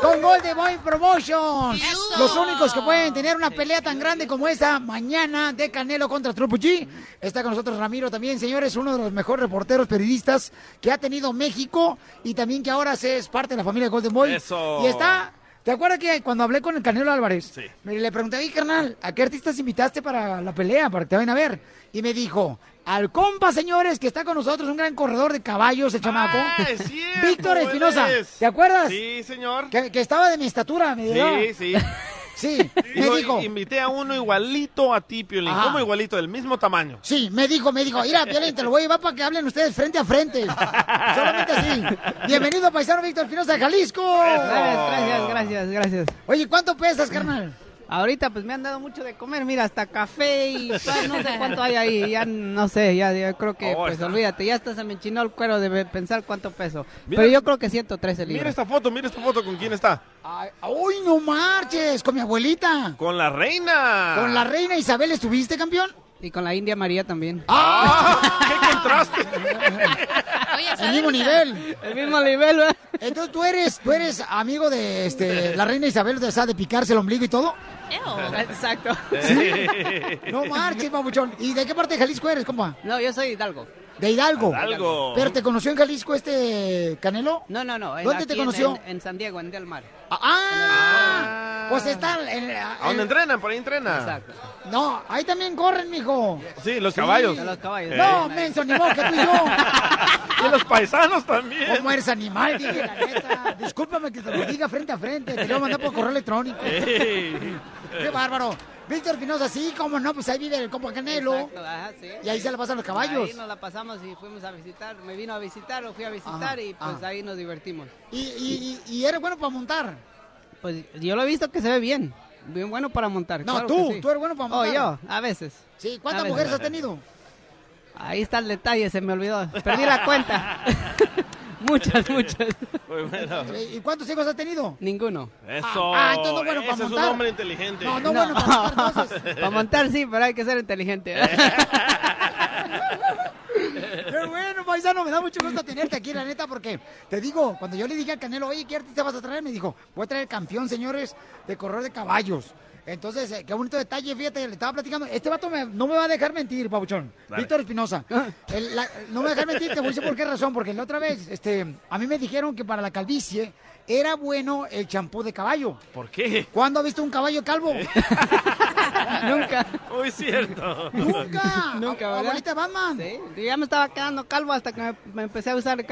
Con Golden Boy Promotions. Los únicos que pueden tener una pelea tan grande como esta mañana de Canelo contra G. Está con nosotros Ramiro también, señores, uno de los mejores reporteros periodistas que ha tenido México y también que ahora se es parte de la familia de Golden Boy. Eso. Y está ¿Te acuerdas que cuando hablé con el Canelo Álvarez? Me le pregunté, "Oye, carnal, ¿a qué artistas invitaste para la pelea, para que te vayan a ver? Y me dijo, al compa, señores, que está con nosotros, un gran corredor de caballos, el chamaco. Ah, es cierto, Víctor Espinosa. es. ¿Te acuerdas? Sí, señor. Que, que estaba de mi estatura, me dijo. Sí, sí. (laughs) Sí, (laughs) me dijo. Invité a uno igualito a ti, Piolín. Ajá. ¿Cómo igualito? Del mismo tamaño. Sí, me dijo, me dijo, mira, Piolín, te lo voy a llevar para que hablen ustedes frente a frente. (laughs) Solamente así. Bienvenido, paisano Víctor Espinosa de Jalisco. Gracias, gracias, gracias, gracias. Oye, ¿cuánto pesas, carnal? Ahorita pues me han dado mucho de comer, mira, hasta café y (laughs) todo, no sé cuánto hay ahí, ya no sé, ya creo que, Oh, pues está- olvídate, ya hasta se me enchinó el cuero de pensar cuánto peso. Mira- Pero yo creo que 113 Mira libras. esta foto, mira esta foto. ¿Con quién está? Ay, ¡Uy, no marches! Con mi abuelita. Con la reina. Con la reina Isabel, ¿estuviste, campeón? Y con la India María también. ¡Ah! (laughs) ¡Qué contraste! (laughs) El mismo nivel. El mismo nivel, ¿verdad? Entonces, ¿tú eres, tú eres amigo de este, la reina Isabel, de, esa de picarse el ombligo y todo? (laughs) Exacto. No marches, babuchón. ¿Y de qué parte de Jalisco eres, compa? No, yo soy Hidalgo. De Hidalgo. Hidalgo. ¿Pero te conoció en Jalisco este Canelo? No, no, no. ¿Dónde te conoció? En, en San Diego, en Del Mar. ¡Ah! Pues está en, ¿A dónde entrenan? Por ahí entrena. Exacto. No, ahí también corren, mijo. Sí, los caballos. Los caballos. No, menso, ni modo que tú y yo. (laughs) Y los paisanos también. ¿Cómo eres animal, dije, la neta? Discúlpame que te lo diga frente a frente. Te lo voy a mandar por correo electrónico. Ey. ¡Qué bárbaro! Víctor Pinoza, sí, cómo no, pues ahí vive el compa Canelo. Exacto, ajá, sí. Y ahí se la pasan los caballos. Ahí nos la pasamos y fuimos a visitar. Me vino a visitar, lo fui a visitar Ajá, y pues ajá. ahí nos divertimos. Y, y, y, y eres bueno para montar. Pues yo lo he visto que se ve bien. Bien bueno para montar. No, claro tú, que sí. tú eres bueno para Oh, montar. yo, a veces. Sí, ¿cuántas veces. mujeres has tenido? Ahí está el detalle, se me olvidó. Perdí la cuenta. (laughs) muchas, muchas. Muy bueno. ¿Y cuántos hijos has tenido? Ninguno. Eso. Ah, entonces no, bueno, Ese para es un montar. hombre inteligente. No, no, bueno, para montar entonces. (laughs) Para montar sí, pero hay que ser inteligente. (laughs) Paisano, me da mucho gusto tenerte aquí, la neta, porque te digo, cuando yo le dije al Canelo, oye, ¿qué artista vas a traer? Me dijo, voy a traer campeón, señores, de correr de caballos. Entonces, eh, qué bonito detalle, fíjate, le estaba platicando. Este vato me- no me va a dejar mentir, pabuchón. Dale. Víctor Espinosa. (laughs) El- la- no me va a dejar mentir, te voy a decir por qué razón. Porque la otra vez, este, a mí me dijeron que para la calvicie era bueno el champú de caballo. ¿Por qué? ¿Cuándo has visto un caballo calvo? (laughs) Nunca. Muy cierto. Nunca. Nunca, ¿verdad? Abuelita Batman. Sí, yo ya me estaba quedando calvo hasta que me, me empecé a usar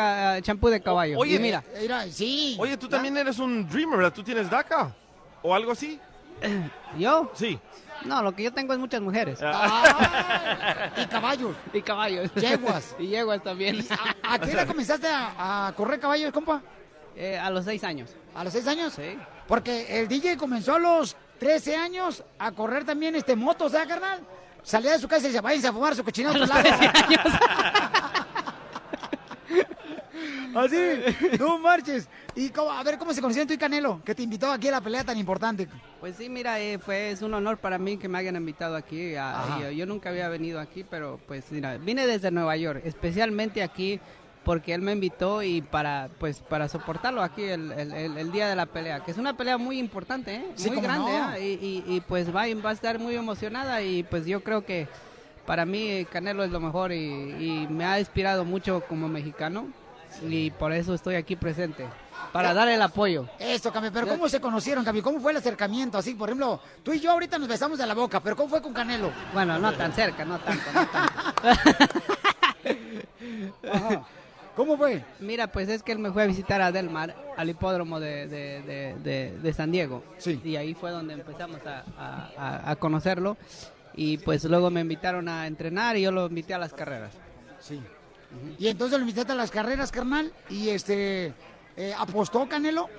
champú de caballo. Oye, y mira, Mira, sí. Oye, tú también eres un dreamer, ¿verdad? ¿Tú tienes DACA? ¿O algo así? (clears throat) ¿yo? Sí. No, lo que yo tengo es muchas mujeres. Ah, y caballos. (laughs) Y caballos. Yeguas. (laughs) y yeguas también. ¿A qué edad comenzaste a, a correr caballos, compa? Eh, a los seis años. ¿A los seis años? Sí. Porque el DJ comenzó a los 13 años a correr también este moto, ¿sabes, carnal? Salía de su casa y decía, váyanse a fumar su cochinado a otro lado. (laughs) Así, no marches. Y cómo- a ver cómo se conocieron tú y Canelo, que te invitó aquí a la pelea tan importante. Pues sí, mira, eh, fue es un honor para mí que me hayan invitado aquí. a- Ajá. yo, yo nunca había venido aquí, pero pues mira, vine desde Nueva York, especialmente aquí porque él me invitó y para pues para soportarlo aquí el, el- día de la pelea, que es una pelea muy importante, ¿eh? Sí, muy grande, no. ¿eh? y, y- y, pues va, va a estar muy emocionada y pues yo creo que para mí Canelo es lo mejor y, y me ha inspirado mucho como mexicano y por eso estoy aquí presente, para dar el apoyo. Esto, Cami, pero ¿cómo se conocieron, Cami? ¿Cómo fue el acercamiento? Así, por ejemplo, tú y yo ahorita nos besamos de la boca, pero ¿cómo fue con Canelo? Bueno, no tan cerca, no tanto, no tanto. (laughs) (laughs) ¿Cómo fue? Mira, pues es que él me fue a visitar a Delmar, al hipódromo de, de- de- de- de San Diego. Sí. Y ahí fue donde empezamos a, a- a- a conocerlo. Y pues luego me invitaron a entrenar y yo lo invité a las carreras. Sí. Y entonces lo invitaste a las carreras, carnal, y este, eh, ¿apostó Canelo?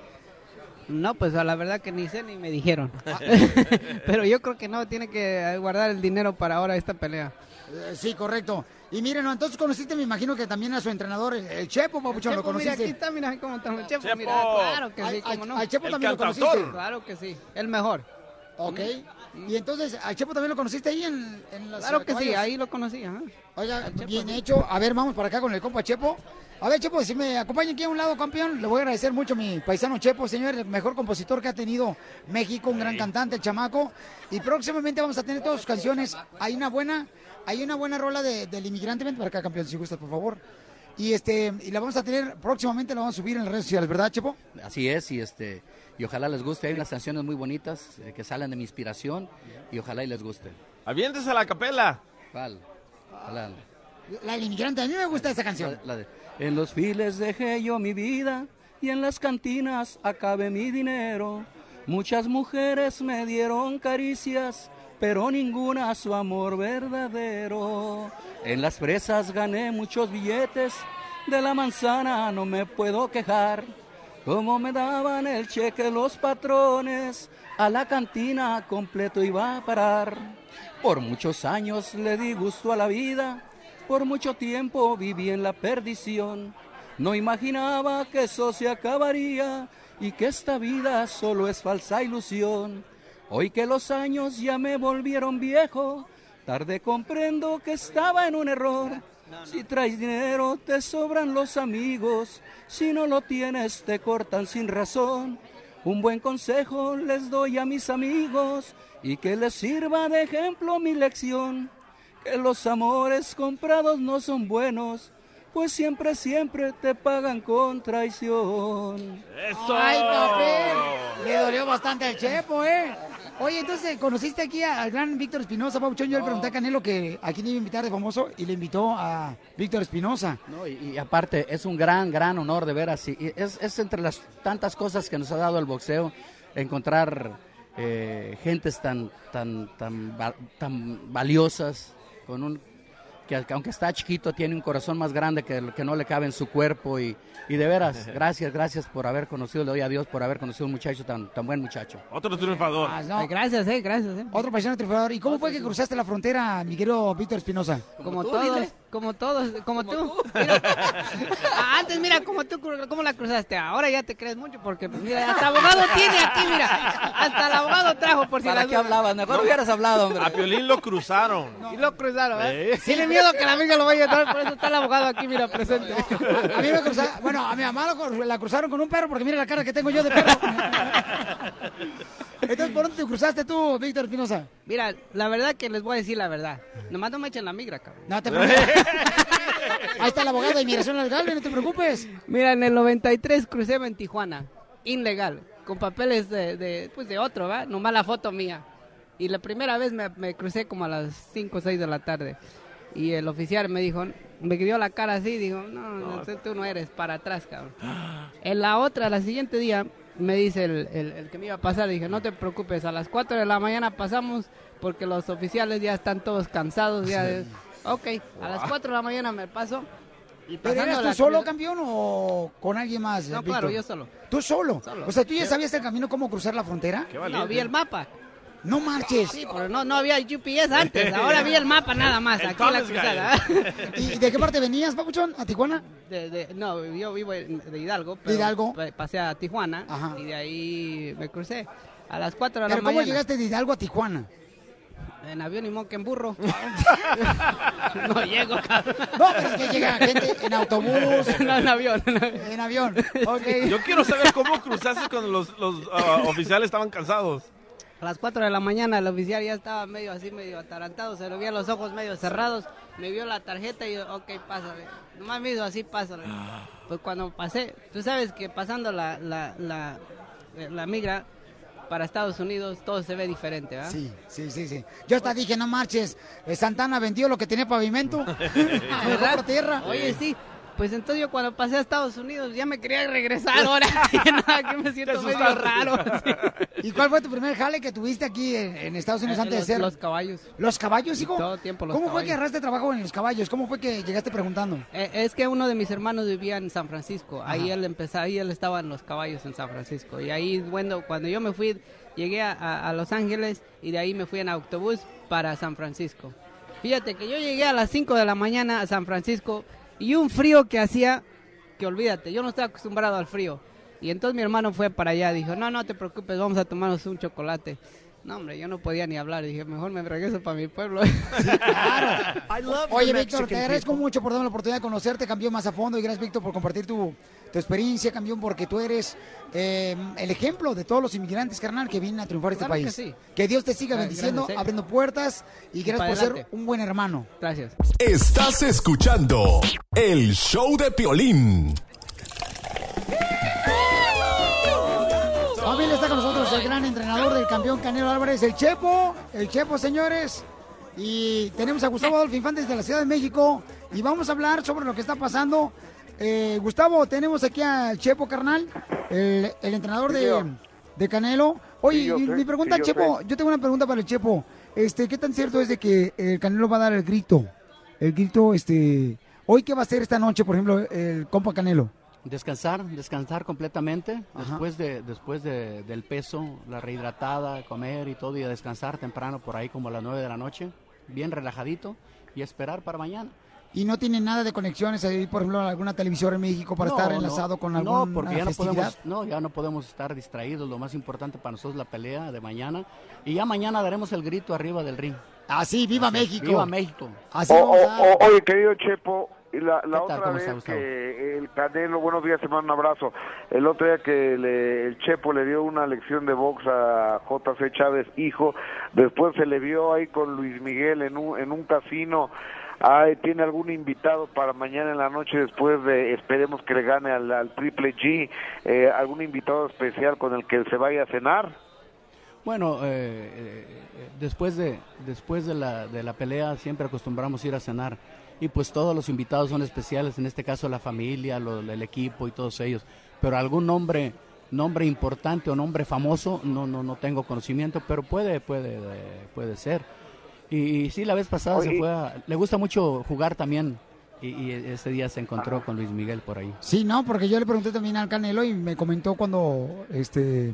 No, pues a la verdad que ni sé ni me dijeron. (laughs) Pero yo creo que no, tiene que guardar el dinero para ahora esta pelea. Eh, sí, correcto. Y miren, entonces conociste, me imagino que también a su entrenador, el el Chepo, papuchón, lo Chepo, mira, conociste. aquí está, mira cómo está el Chepo, Chepo. mira, claro que sí, Al- cómo no. al Chepo El también lo cantautor. conociste. Claro que sí, el mejor. Ok. Y entonces, ¿al Chepo también lo conociste ahí en, en las Claro que sí, ahí lo conocí, ajá. Oiga, bien hecho. A ver, vamos para acá con el compa Chepo. A ver, Chepo, si me acompañan aquí a un lado, campeón, le voy a agradecer mucho a mi paisano Chepo, señor, el mejor compositor que ha tenido México, un gran cantante, el chamaco. Y próximamente vamos a tener todas sus canciones. Hay una buena, hay una buena rola de- del inmigrante. Ven para acá, campeón, si gustas, por favor. Y este, y la vamos a tener, próximamente la vamos a subir en las redes sociales, ¿verdad, Chepo? Así es, y este y ojalá les guste. Hay unas canciones muy bonitas eh, que salen de mi inspiración y ojalá y les guste. Aviéntese a la capela. ¿Cuál? La, La del inmigrante, a mí me gusta esa canción. la de, en los files dejé yo mi vida y en las cantinas acabé mi dinero. Muchas mujeres me dieron caricias, pero ninguna a su amor verdadero. En las fresas gané muchos billetes, de la manzana no me puedo quejar. Como me daban el cheque los patrones, a la cantina completo iba a parar. Por muchos años le di gusto a la vida, por mucho tiempo viví en la perdición. No imaginaba que eso se acabaría y que esta vida solo es falsa ilusión. Hoy que los años ya me volvieron viejo, tarde comprendo que estaba en un error. Si traes dinero te sobran los amigos, si no lo tienes te cortan sin razón. Un buen consejo les doy a mis amigos y que les sirva de ejemplo mi lección. Que los amores comprados no son buenos, pues siempre, siempre te pagan con traición. ¡Eso! ¡Ay, papel! Le dolió bastante al Chepo, ¿eh? Oye, entonces, ¿conociste aquí al gran Víctor Espinosa, Pauchón? Yo le pregunté a Canelo que a quién iba a invitar de famoso y le invitó a Víctor Espinosa. No, y, y aparte, es un gran, gran honor de ver así. Y es, es entre las tantas cosas que nos ha dado el boxeo, encontrar eh, gentes tan, tan, tan, tan valiosas, con un que aunque está chiquito tiene un corazón más grande que el que no le cabe en su cuerpo y, y de veras, (laughs) gracias, gracias por haber conocido, le doy a Dios por haber conocido un muchacho tan, tan buen muchacho. Otro triunfador. Ah, no. Gracias, eh, gracias, eh. Otro paisano triunfador. ¿Y cómo fue que cruzaste la frontera, mi querido Víctor Espinosa? Como todos, como todos, como tú. (laughs) Mira. Ah, Antes, mira, como tú, ¿cómo la cruzaste? Ahora ya te crees mucho porque, pues, mira, hasta abogado tiene aquí, mira. Hasta el abogado trajo por si ¿Para las qué hablabas? Mejor hubieras hablado, hombre. A Piolín lo cruzaron. Y lo cruzaron, ¿eh? ¿Eh? Tiene miedo que la amiga lo vaya a entrar, por eso está el abogado aquí, mira, presente. A mí me cruzaron, bueno, a mi mamá la cruzaron con un perro porque mira la cara que tengo yo de perro. (laughs) Entonces, ¿por dónde te cruzaste tú, Víctor Espinosa? Mira, la verdad que les voy a decir la verdad. Nomás no me echen la migra, cabrón. No te preocupes. (laughs) Ahí está el abogado de inmigración legal, no te preocupes. Mira, en el 93 crucé en Tijuana, ilegal, con papeles de, de, pues de otro, ¿va? Nomás la foto mía. Y la primera vez me, me crucé como a las 5 o 6 de la tarde. Y el oficial me dijo, me dio la cara así, dijo, no, no, tú, tú no eres, para atrás, cabrón. En la otra, la siguiente día, me dice el, el- el que me iba a pasar, dije, no te preocupes, a las 4 de la mañana pasamos porque los oficiales ya están todos cansados. Ya de- Ok, a las 4 de la mañana me paso. Y ¿Pero eras tú solo, campeón, o con alguien más? No, Víctor? claro, yo solo. ¿Tú solo? Solo. O sea, ¿tú ya sabías el camino cómo cruzar la frontera? No, vi el mapa. No marches. Sí, pero no, no había GPS antes. Ahora vi el mapa nada más. El aquí en la cruzada. (laughs) ¿Y de qué parte venías, Papuchón? ¿A Tijuana? De, de- no, yo vivo en- de Hidalgo. ¿De Hidalgo? pa- Pasé a Tijuana y de ahí me crucé. A las 4 de la ¿Pero cómo mañana. llegaste de Hidalgo a Tijuana? En avión y moque en burro. (laughs) no llego, cabrón. No, pero es que llega gente en autobús. (laughs) no, en avión. En avión. Ok. Yo quiero saber cómo cruzaste cuando los, los ah, oficiales estaban cansados. A las 4 de la mañana el oficial ya estaba medio así, medio atarantado, se le veía los ojos medio cerrados, me vio la tarjeta y yo, ok, pásale. Nomás me hizo así, pásale. Pues cuando pasé, tú sabes que pasando la, la, la, eh, la migra para Estados Unidos todo se ve diferente, ¿verdad? Sí, sí, sí, sí. Yo hasta dije, no marches, eh, Santana vendió lo que tenía pavimento. (laughs) (laughs) Dejó ¿Verdad? por tierra. Oye, sí. Pues entonces yo cuando pasé a Estados Unidos ya me quería regresar ahora. (laughs) Nada, que me siento medio raro. ¿Y cuál fue tu primer jale que tuviste aquí en, en Estados Unidos Eh, antes los- de ser? los caballos. ¿Los caballos, hijo? Todo tiempo los ¿Cómo fue caballos. que agarraste trabajo en los caballos? ¿Cómo fue que llegaste preguntando? Eh, es que uno de mis hermanos vivía en San Francisco. Ahí Ajá. él empezó, ahí él estaba en los caballos en San Francisco. Y ahí, bueno, cuando yo me fui, llegué a, a- a Los Ángeles y de ahí me fui en autobús para San Francisco. Fíjate que yo llegué a las 5 de la mañana a San Francisco y un frío que hacía, que olvídate, yo no estaba acostumbrado al frío. Y entonces mi hermano fue para allá, dijo, no, no te preocupes, vamos a tomarnos un chocolate. No, hombre, yo no podía ni hablar, dije, mejor me regreso para mi pueblo. Oye, Víctor, te agradezco mucho por darme la oportunidad de conocerte, campeón, más a fondo. Y gracias, Víctor, por compartir tu, tu experiencia, campeón, porque tú eres eh, el ejemplo de todos los inmigrantes, carnal, que vienen a triunfar a este Claro que país. sí. Que Dios te siga bendiciendo, gracias, eh. abriendo puertas y gracias por ser un buen hermano. Gracias. Estás escuchando el show de Piolín. Familia, está con nosotros el gran entrenador del campeón Canelo Álvarez, el Chepo, el Chepo, señores. Y tenemos a Gustavo Adolfo Infantes de la Ciudad de México y vamos a hablar sobre lo que está pasando. Eh, Gustavo, tenemos aquí al Chepo, carnal, el, el entrenador de, de Canelo. Oye, Sí, yo mi pregunta, sí, yo Chepo, sé. yo tengo una pregunta para el Chepo. Este, ¿qué tan cierto es de que el Canelo va a dar el grito? El grito, este, hoy qué va a hacer esta noche, por ejemplo, el compa Canelo. Descansar, descansar completamente, después de después de- del peso, la rehidratada, comer y todo, y a descansar temprano por ahí como a las 9 de la noche, bien relajadito, y esperar para mañana. Y no tiene nada de conexiones ahí, por ejemplo, alguna televisora en México para No, estar no, enlazado con alguna No, porque ya no, podemos, no, ya no podemos estar distraídos, lo más importante para nosotros es la pelea de mañana, y ya mañana daremos el grito arriba del ring. Así, viva Así es, México. Viva México. Así O- o- oye, querido Chepo, la, la otra ¿Cómo vez que el Canelo, buenos días, te mando un abrazo. El otro día que le- el Chepo le dio una lección de box a JC Chávez, hijo, después se le vio ahí con Luis Miguel en un, en un casino. Ay, ¿Tiene algún invitado para mañana en la noche después de, esperemos que le gane al, al Triple G, eh, algún invitado especial con el que se vaya a cenar? Bueno, eh, eh, después de después de la, de la pelea siempre acostumbramos ir a cenar y pues todos los invitados son especiales, en este caso la familia, lo- el equipo y todos ellos. Pero algún nombre nombre importante o nombre famoso no no no tengo conocimiento, pero puede puede puede ser. Y, y sí, la vez pasada se fue a- le gusta mucho jugar también y, y ese día se encontró con Luis Miguel por ahí. Sí, no, porque yo le pregunté también al Canelo y me comentó cuando este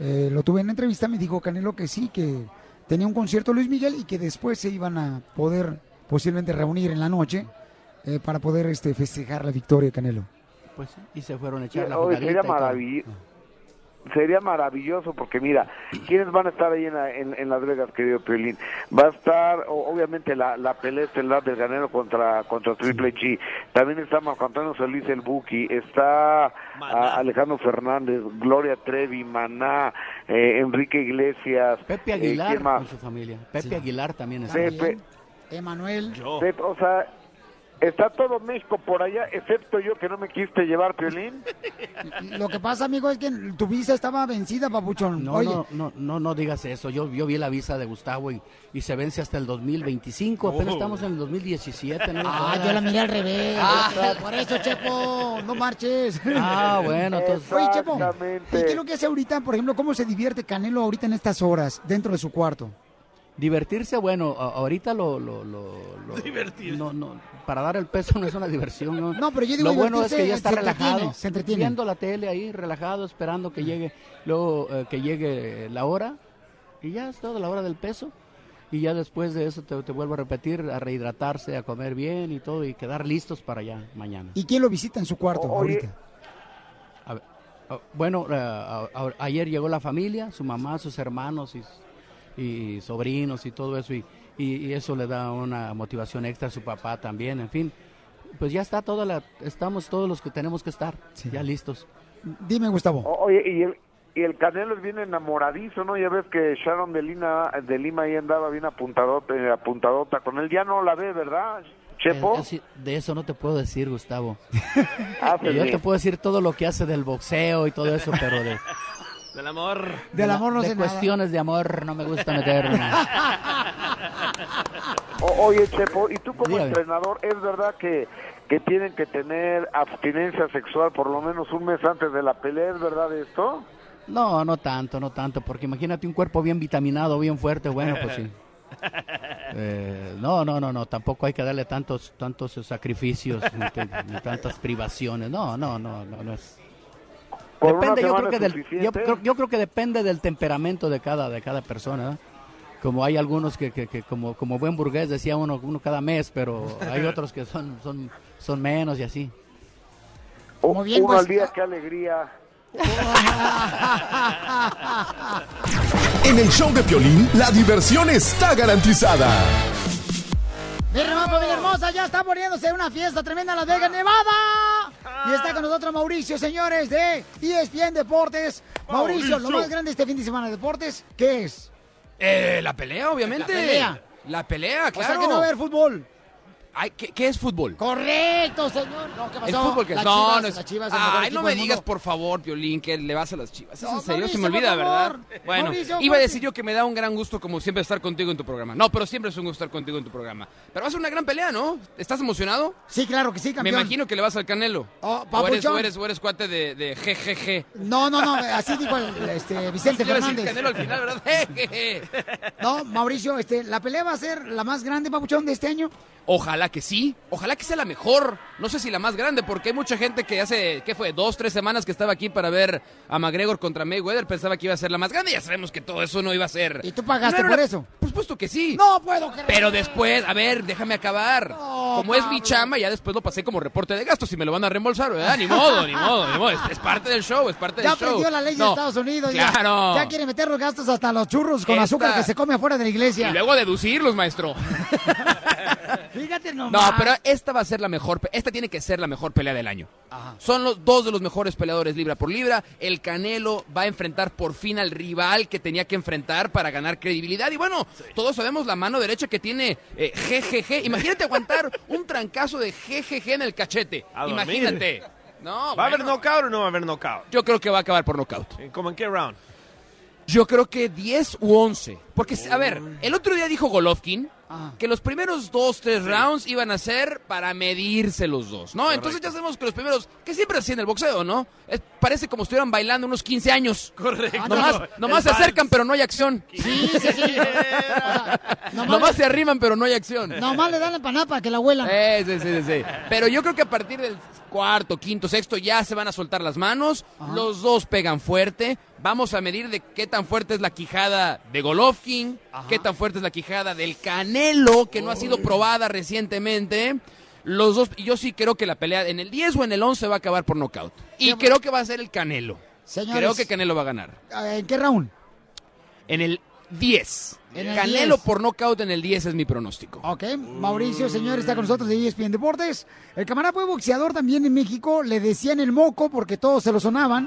eh, lo tuve en entrevista, me dijo Canelo que sí, que tenía un concierto Luis Miguel y que después se iban a poder posiblemente reunir en la noche eh, para poder este festejar la victoria de Canelo. Pues sí, y se fueron a echar la sería maravilloso. Sería maravilloso porque mira, ¿quiénes van a estar ahí en, la- en, en Las Vegas, querido Piolín? Va a estar, obviamente, la, la pelea estelar del Ganero contra, contra Triple G. También está Marco Antonio Solís, el Buki. Está ah, Alejandro Fernández, Gloria Trevi, Maná, eh, Enrique Iglesias. Pepe eh, Aguilar con su familia. Pepe Aguilar también está. Pepe, Emanuel. Pepe, o sea, está todo México por allá, excepto yo que no me quisiste llevar, Piolín. Lo que pasa, amigo, es que tu visa estaba vencida, papuchón. No, Oye, no, no, no, no digas eso. Yo, yo vi la visa de Gustavo y, y se vence hasta el 2025. Apenas Oh. estamos en el 2017. ¿no? Ah, yo la miré al revés. Ah. Por eso, Chepo, no marches. Ah, bueno, entonces- Oye, Chepo, ¿y qué es lo que hace ahorita? Por ejemplo, ¿cómo se divierte Canelo ahorita en estas horas dentro de su cuarto? Divertirse, bueno, ahorita lo... lo, lo, lo- No, no, para dar el peso no es una diversión. No, No, pero yo digo Lo bueno es que ya está se entretiene, relajado, se entretiene. viendo la tele ahí, relajado, esperando que llegue, luego eh, que llegue la hora, y ya es toda la hora del peso. Y ya después de eso te, te vuelvo a repetir, a rehidratarse, a comer bien y todo, y quedar listos para allá mañana. ¿Y quién lo visita en su cuarto ahorita? A ver, ah, bueno, eh, a- a- ayer llegó la familia, su mamá, sus hermanos y, y sobrinos y todo eso, y, y- y eso le da una motivación extra a su papá también, en fin. Pues ya está toda la, estamos todos los que tenemos que estar, ya listos. Dime, Gustavo. O- Oye, y el, y el Canelo es bien enamoradizo, ¿no? Ya ves que Sharon de, Lina, de Lima ahí andaba bien apuntadota, eh, apuntadota con él. Ya no la ve, ¿verdad, Chepo? Eh, de eso no te puedo decir, Gustavo. (laughs) Ah, pues Yo te puedo decir todo lo que hace del boxeo y todo eso, pero de, (laughs) Del amor. Del amor no de sé nada. cuestiones de amor no me gusta meterme. (laughs) O- oye, Chepo, ¿y tú como Dígame. entrenador, es verdad que, que tienen que tener abstinencia sexual por lo menos un mes antes de la pelea? ¿Es verdad esto? No, no tanto, no tanto, porque imagínate un cuerpo bien vitaminado, bien fuerte, bueno, pues sí. (laughs) Eh, no, no, no, no, tampoco hay que darle tantos, tantos sacrificios ni tantas privaciones. No, no, no, no, no es. ¿Por una Depende, yo creo que del, yo, creo, yo creo que depende del temperamento de cada, de cada persona. ¿eh? Como hay algunos que, que, que como, como buen burgués decía uno, uno cada mes, pero hay (laughs) otros que son, son, son menos y así. O- bien, uno pues, al día, qué alegría. (laughs) En el show de Piolín, la diversión está garantizada. Mi hermano, familia hermosa, ya está poniéndose una fiesta tremenda en Las Vegas, Nevada. Y está con nosotros Mauricio, señores, de ESPN Deportes. Mauricio, lo Mauricio. más grande este fin de semana de deportes, ¿qué es? Eh, la pelea, obviamente. La pelea. La pelea, O sea claro. que no va a haber fútbol. Ay, ¿qué, qué es fútbol? Correcto, señor. No, ¿qué ¿Es pasó? fútbol que Las no, Chivas, no es. las Chivas, el Ay, no me digas, por favor, Piolín, que le vas a las Chivas. ¿Es No, en serio? Se me Mauricio, olvida, ¿verdad? Bueno, Mauricio, iba a decir yo que me da un gran gusto, como siempre, estar contigo en tu programa. No, pero siempre es un gusto estar contigo en tu programa. Pero va a ser una gran pelea, ¿no? ¿Estás emocionado? Sí, claro que sí, Me campeón. imagino que le vas al Canelo. Oh, o, eres, o, eres, o eres cuate de, de GGG. No, no, no, así dijo el, este, (laughs) Vicente Fernández. Canelo al final, ¿verdad? (laughs) No, Mauricio, este, ¿la pelea va a ser la más grande, papuchón, de este año? Ojalá que sí, ojalá que sea la mejor. No sé si la más grande, porque hay mucha gente que hace, ¿qué fue? Dos, tres semanas que estaba aquí para ver a McGregor contra Mayweather, pensaba que iba a ser la más grande. Ya sabemos que todo eso no iba a ser. ¿Y tú pagaste No por la- eso? Por supuesto que sí. No puedo creer. Pero después, a ver, déjame acabar. como es mi chamba, ya después lo pasé como reporte de gastos y me lo van a reembolsar, ¿verdad? Ni modo, ni modo, ni modo. Es, es parte del show, es parte Ya del show. aprendió la ley de Estados Unidos. ya- Claro. Ya, quiere meter los gastos hasta los churros con Esta- azúcar que se come afuera de la iglesia. Y luego deducirlos, maestro. (laughs) Fíjate nomás. No, pero esta va a ser la mejor, esta tiene que ser la mejor pelea del año. Son los dos de los mejores peleadores libra por libra. El Canelo va a enfrentar por fin al rival que tenía que enfrentar para ganar credibilidad. Y bueno, todos sabemos la mano derecha que tiene eh, GGG. Imagínate aguantar (laughs) un trancazo de GGG en el cachete. Imagínate. No, ¿Va a haber knockout o no va a haber knockout? Yo creo que va a acabar por knockout. ¿Cómo en qué round? Yo creo que 10 u 11. Porque, a ver, el otro día dijo Golovkin que los primeros dos, tres rounds iban a ser para medirse los dos, ¿no? Entonces ya sabemos que los primeros, que siempre así en el boxeo, ¿no? Es- parece como si estuvieran bailando unos 15 años. Correcto. Nomás, El nomás se vals. acercan, pero no hay acción. Sí, sí, sí. (laughs) Nomás se arriman, pero no hay acción. Nomás le dan la empanada para que la huelan. Sí, sí, sí, sí. Pero yo creo que a partir del cuarto, quinto, sexto ya se van a soltar las manos. Los dos pegan fuerte. Vamos a medir de qué tan fuerte es la quijada de Golovkin, qué tan fuerte es la quijada del Canelo, que no ha sido probada recientemente. Los dos, y yo sí creo que la pelea en el 10 o en el 11 va a acabar por nocaut. Y creo que va a ser el Canelo. Señores. Creo que Canelo va a ganar. ¿En qué round? En el 10. Canelo 10. por nocaut en el 10 es mi pronóstico. Ok, Mauricio, señor, está con nosotros de ESPN Deportes. El camarada fue boxeador también en México. Le decían el moco porque todos se lo sonaban.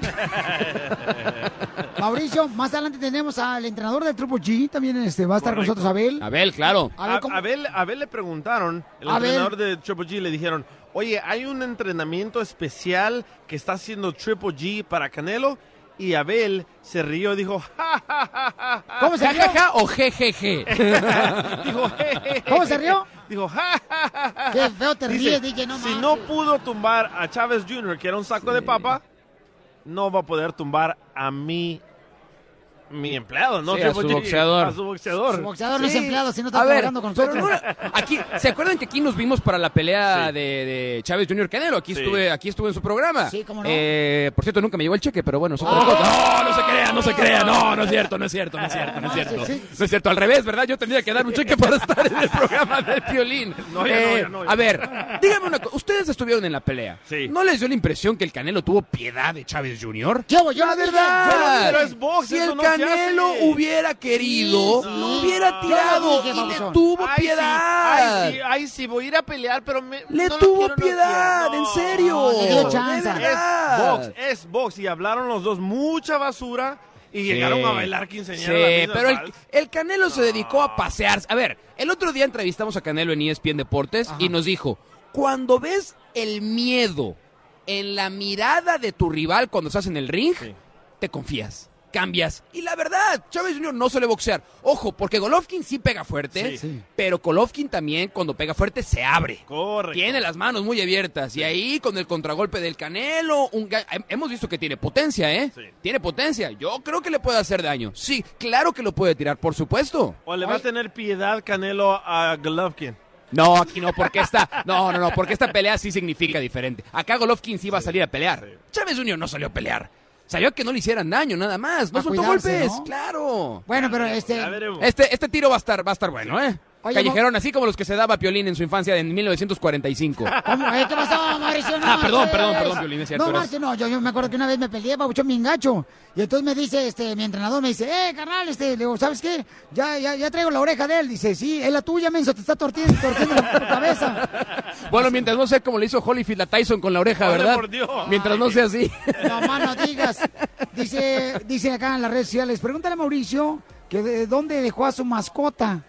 (laughs) Mauricio, más adelante tenemos al entrenador del Triple G. También este, va a estar con nosotros Abel. Abel, claro. Abel, Abel le preguntaron, el Abel. entrenador de Triple G le dijeron, oye, hay un entrenamiento especial que está haciendo Triple G para Canelo. Y Abel se rió y dijo, ja, ja, ja, ja, ja. ¿Cómo se ¿Ja, rió? ja, ja o jejeje? (laughs) Dijo, "Je, je, je". ¿Cómo se rió? Dijo, ja, ja, ja, ja. Qué feo te Dice, ríes, DJ, no Si no pudo tumbar a Chávez Jr., que era un saco de papa, no va a poder tumbar a mi, mi empleado, ¿no? Sí, a su boxeador. A su boxeador. Su boxeador no es empleado, si no está A ver, trabajando con pero nosotros. no aquí, ¿se acuerdan que aquí nos vimos para la pelea de, de Chávez Jr. Canelo? Aquí Sí. estuve, aquí estuve en su programa. Sí, cómo no. Eh, por cierto, nunca me llegó el cheque, pero bueno, es otra cosa. No, no se crea, no se crea, no, no es cierto, no es cierto, no es cierto, no es cierto. No es cierto, al revés, ¿verdad? Yo tendría que dar un cheque para estar en el programa del violín. No, ya no, ya no, ya A ver, díganme una cosa, ustedes estuvieron en la pelea. Sí. ¿No les dio la impresión que el Canelo tuvo piedad de Chávez Jr.? Yo, yo la verdad. Pero es box, si eso el no se Canelo hubiera querido, lo hubiera No. tirado y le tuvo Ay, sí, piedad. ay, sí, ay, sí, voy a ir a pelear, pero me, Le no tuvo quiero, no piedad, en serio. No, le dio De chance. Es box, es box. Y hablaron los dos mucha basura y Sí. llegaron a bailar quinceañera. Sí, pero el, Canelo se dedicó a pasearse. A ver, el otro día entrevistamos a Canelo en ESPN Deportes y nos dijo, cuando ves el miedo en la mirada de tu rival cuando estás en el ring, Sí. te confías. Cambias. Y la verdad, Chávez Jr. no suele boxear. Ojo, porque Golovkin sí pega fuerte, Sí. Pero Golovkin también cuando pega fuerte se abre. Correcto. Tiene las manos muy abiertas. Y ahí con el contragolpe del Canelo, un hemos visto que tiene potencia, ¿eh? Sí. Tiene potencia. Yo creo que le puede hacer daño. Sí, claro que lo puede tirar, por supuesto. O le va a tener piedad Canelo a Golovkin. No, aquí no, porque esta, no, no, no, porque esta pelea sí significa diferente. Acá Golovkin sí va a salir a pelear. Chávez Jr. no salió a pelear. Salió a que no le hicieran daño, nada más. No soltó golpes, ¿no? claro. Bueno, pero este... Este, este tiro va a estar, va a estar bueno, ¿eh? Oye, Callejerón, así como los que se daba a Piolín en su infancia en 1945. (laughs) ¿Cómo? ¿Qué pasó, Mauricio? No, Ah, perdón, perdón, perdón, Piolín, es cierto, No, no, yo, yo me acuerdo que una vez me peleé, babuchón, bien gacho. Y entonces me dice, este, mi entrenador me dice, eh, carnal, este, le digo, ¿sabes qué? Ya, ya, ya traigo la oreja de él. Dice, sí, es la tuya, menso, te está torciendo, torciendo la cabeza. Bueno, mientras no sea como le hizo Holyfield a Tyson con la oreja, Ay, ¿verdad? por Dios. Mientras no sea así. No, más no digas. Dice, dice acá en las redes sociales, pregúntale a Mauricio que de dónde dejó a su mascota.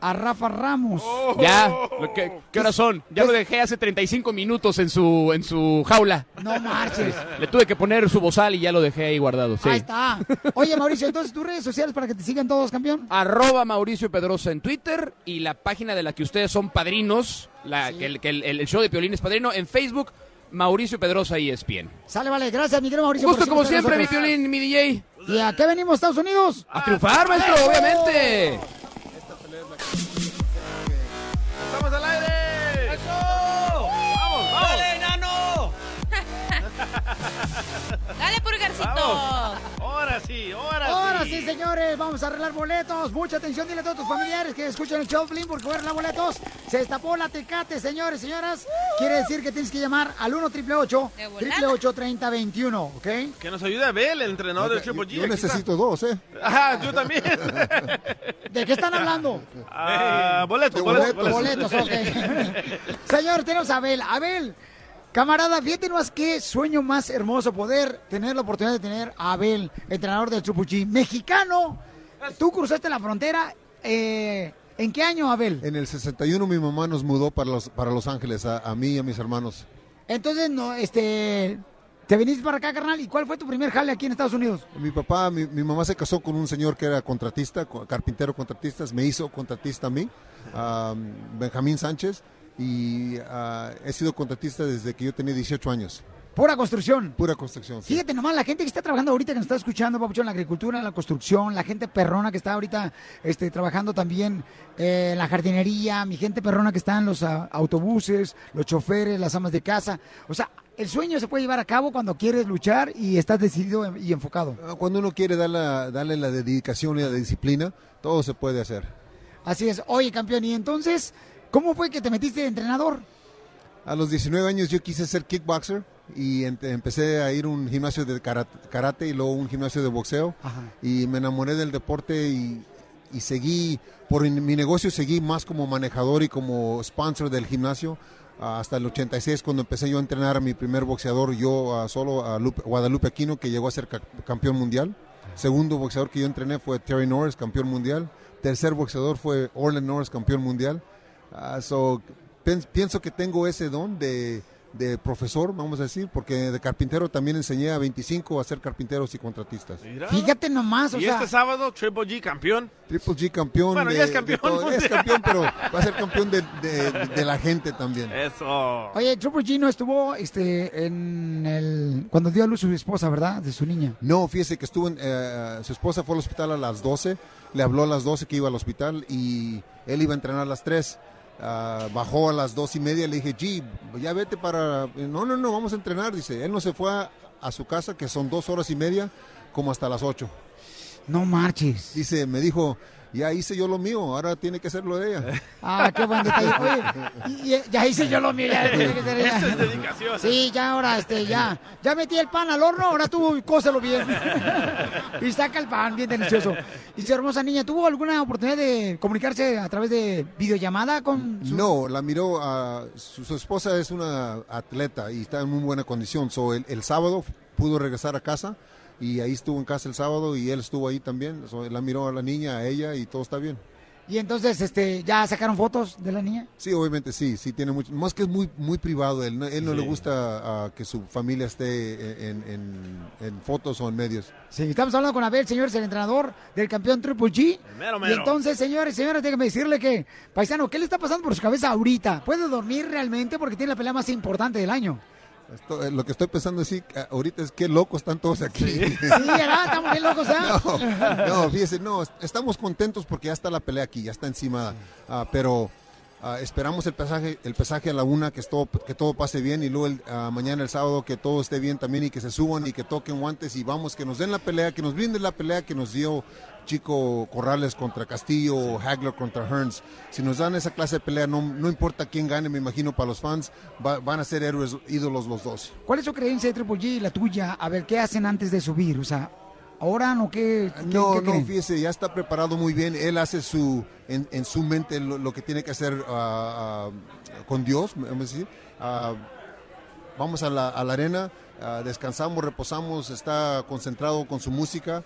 A Rafa Ramos. Ya, lo que- ¿qué horas son? Ya lo dejé hace 35 minutos en su, en su jaula. No marches. Le tuve que poner su bozal y ya lo dejé ahí guardado. Sí. Ahí está. Oye, Mauricio, entonces tus redes sociales para que te sigan todos, campeón. Arroba Mauricio Pedrosa en Twitter y la página de la que ustedes son padrinos, la, que, el, que el- el show de Piolín es padrino, en Facebook, Mauricio Pedrosa E ESPN. Sale, vale. Gracias, mi querido Mauricio. Gusto como siempre, mi. Piolín, mi DJ. ¿Y a qué venimos, Estados Unidos? A triunfar, maestro, obviamente. ¡Estamos al aire! ¡Eso! ¡Vamos, vamos! ¡Dale, enano! (laughs) Dale, pulgarcito. Vamos. Ahora sí, ahora, Ahora sí. sí, señores, vamos a arreglar boletos. Mucha atención, dile a todos tus familiares que escuchen el show, Flynn, porque voy a arreglar boletos. Se destapó la tecate, señores, señoras. Quiere decir que tienes que llamar al 1 888 888 3021 ¿ok? Que nos ayude a ver el entrenador del Triple G. Yo está. necesito dos, ¿eh? Ajá, yo también. (laughs) ¿De qué están hablando? Ah, boletos, boletos, Boletos, ok. (laughs) Señor, tenemos a Abel. Abel, camarada, fíjate más qué sueño más hermoso poder tener la oportunidad de tener a Abel, entrenador del G. Mexicano, tú cruzaste la frontera. eh, ¿En qué año, Abel? En el 61 mi mamá nos mudó para Los, para los Ángeles, a, a mí y a mis hermanos. Entonces, no, este, te viniste para acá, carnal. ¿Y cuál fue tu primer jale aquí en Estados Unidos? Mi papá, mi, mi mamá se casó con un señor que era contratista, co- carpintero contratista, me hizo contratista a mí, a Benjamín Sánchez, y ah, he sido contratista desde que yo tenía 18 años. Pura construcción. Pura construcción. sí. Fíjate nomás, la gente que está trabajando ahorita, que nos está escuchando, Papuchón, en la agricultura, en la construcción, la gente perrona que está ahorita este, trabajando también eh, en la jardinería, mi gente perrona que está en los ah, autobuses, los choferes, las amas de casa. O sea, el sueño se puede llevar a cabo cuando quieres luchar y estás decidido y enfocado. Ah, Cuando uno quiere dar la- darle la dedicación y la disciplina, todo se puede hacer. Así es. Oye, campeón, y entonces, ¿cómo fue que te metiste de entrenador? A los 19 años yo quise ser kickboxer y empecé a ir a un gimnasio de karate, karate y luego un gimnasio de boxeo y me enamoré del deporte y, y seguí, por mi negocio seguí más como manejador y como sponsor del gimnasio hasta el 86 cuando empecé yo a entrenar a mi primer boxeador, yo solo a Lupe- Guadalupe Aquino que llegó a ser ca- campeón mundial. Segundo boxeador que yo entrené fue Terry Norris, campeón mundial. Tercer boxeador fue Orland Norris, campeón mundial. Ah, so, pienso que tengo ese don de, de profesor, vamos a decir, porque de carpintero también enseñé a 25 a ser carpinteros y contratistas. Fíjate nomás, o y sea, este sábado, Triple G campeón. Triple G campeón. Bueno, de- ya es de campeón todo. Es campeón, pero (laughs) va a ser campeón de, de- de la gente también. Eso. oye, Triple G no estuvo este, en el, cuando dio a luz su esposa, ¿verdad? De su niña. No, fíjese que estuvo en, eh, su esposa fue al hospital a las 12, le habló a las 12 que iba al hospital y él iba a entrenar a las 3. Ah, bajó a las dos y media, le dije, G, ya vete para... No, no, no, vamos a entrenar, dice. Él no se fue a, a su casa, que son dos horas y media, como hasta las 8. No marches. Dice, me dijo, ya hice yo lo mío, ahora tiene que hacerlo ella. Ah, qué buen detalle. Oye, y- y- ya hice yo lo mío, ya tiene que ser ella. Eso es dedicación. Sí, ya ahora, este, ya. Ya metí el pan al horno, ahora tú cóselo bien. y saca el pan, bien delicioso. Y su hermosa niña, ¿tuvo alguna oportunidad de comunicarse a través de videollamada con su... No, la miró, a su, su esposa es una atleta y está en muy buena condición. So, el, el sábado pudo regresar a casa y ahí estuvo en casa el sábado y él estuvo ahí también. So, la miró a la niña, a ella y todo está bien. Y entonces, este, ¿ya sacaron fotos de la niña? Sí, obviamente sí, sí tiene mucho, más que es muy muy privado, él, no- él no Sí. le gusta ah, que su familia esté en, en- en fotos o en medios. Sí, estamos hablando con Abel, señores, el entrenador del campeón Triple G. mero, Y mero. entonces, señores, señores, déjenme decirle que, paisano, ¿qué le está pasando por su cabeza ahorita? ¿Puede dormir realmente? Porque tiene la pelea más importante del año. Esto- eh, lo que estoy pensando sí, ah, ahorita es qué locos están todos aquí. Sí, (laughs) ¿verdad? Estamos bien locos, ¿ah? No, no, fíjese, no, est- estamos contentos porque ya está la pelea aquí, ya está encima, ah, pero ah, esperamos el pesaje, el pesaje a la una, que, todo, que todo pase bien y luego el, ah, mañana el sábado que todo esté bien también y que se suban y que toquen guantes y vamos, que nos den la pelea, que nos brinden la pelea que nos dio Chico Corrales contra Castillo o Hagler contra Hearns. Si nos dan esa clase de pelea, no, no importa quién gane, me imagino para los fans, va- van a ser héroes, ídolos los dos. ¿Cuál es su creencia de Triple G y la tuya? A ver, ¿qué hacen antes de subir? O sea, ¿oran o qué? qué- No, qué no, creen? fíjese, ya está preparado muy bien. Él hace su, en, en su mente lo, lo que tiene que hacer ah, ah, con Dios, vamos a decir. Ah, vamos a la, a la arena, descansamos, reposamos, está concentrado con su música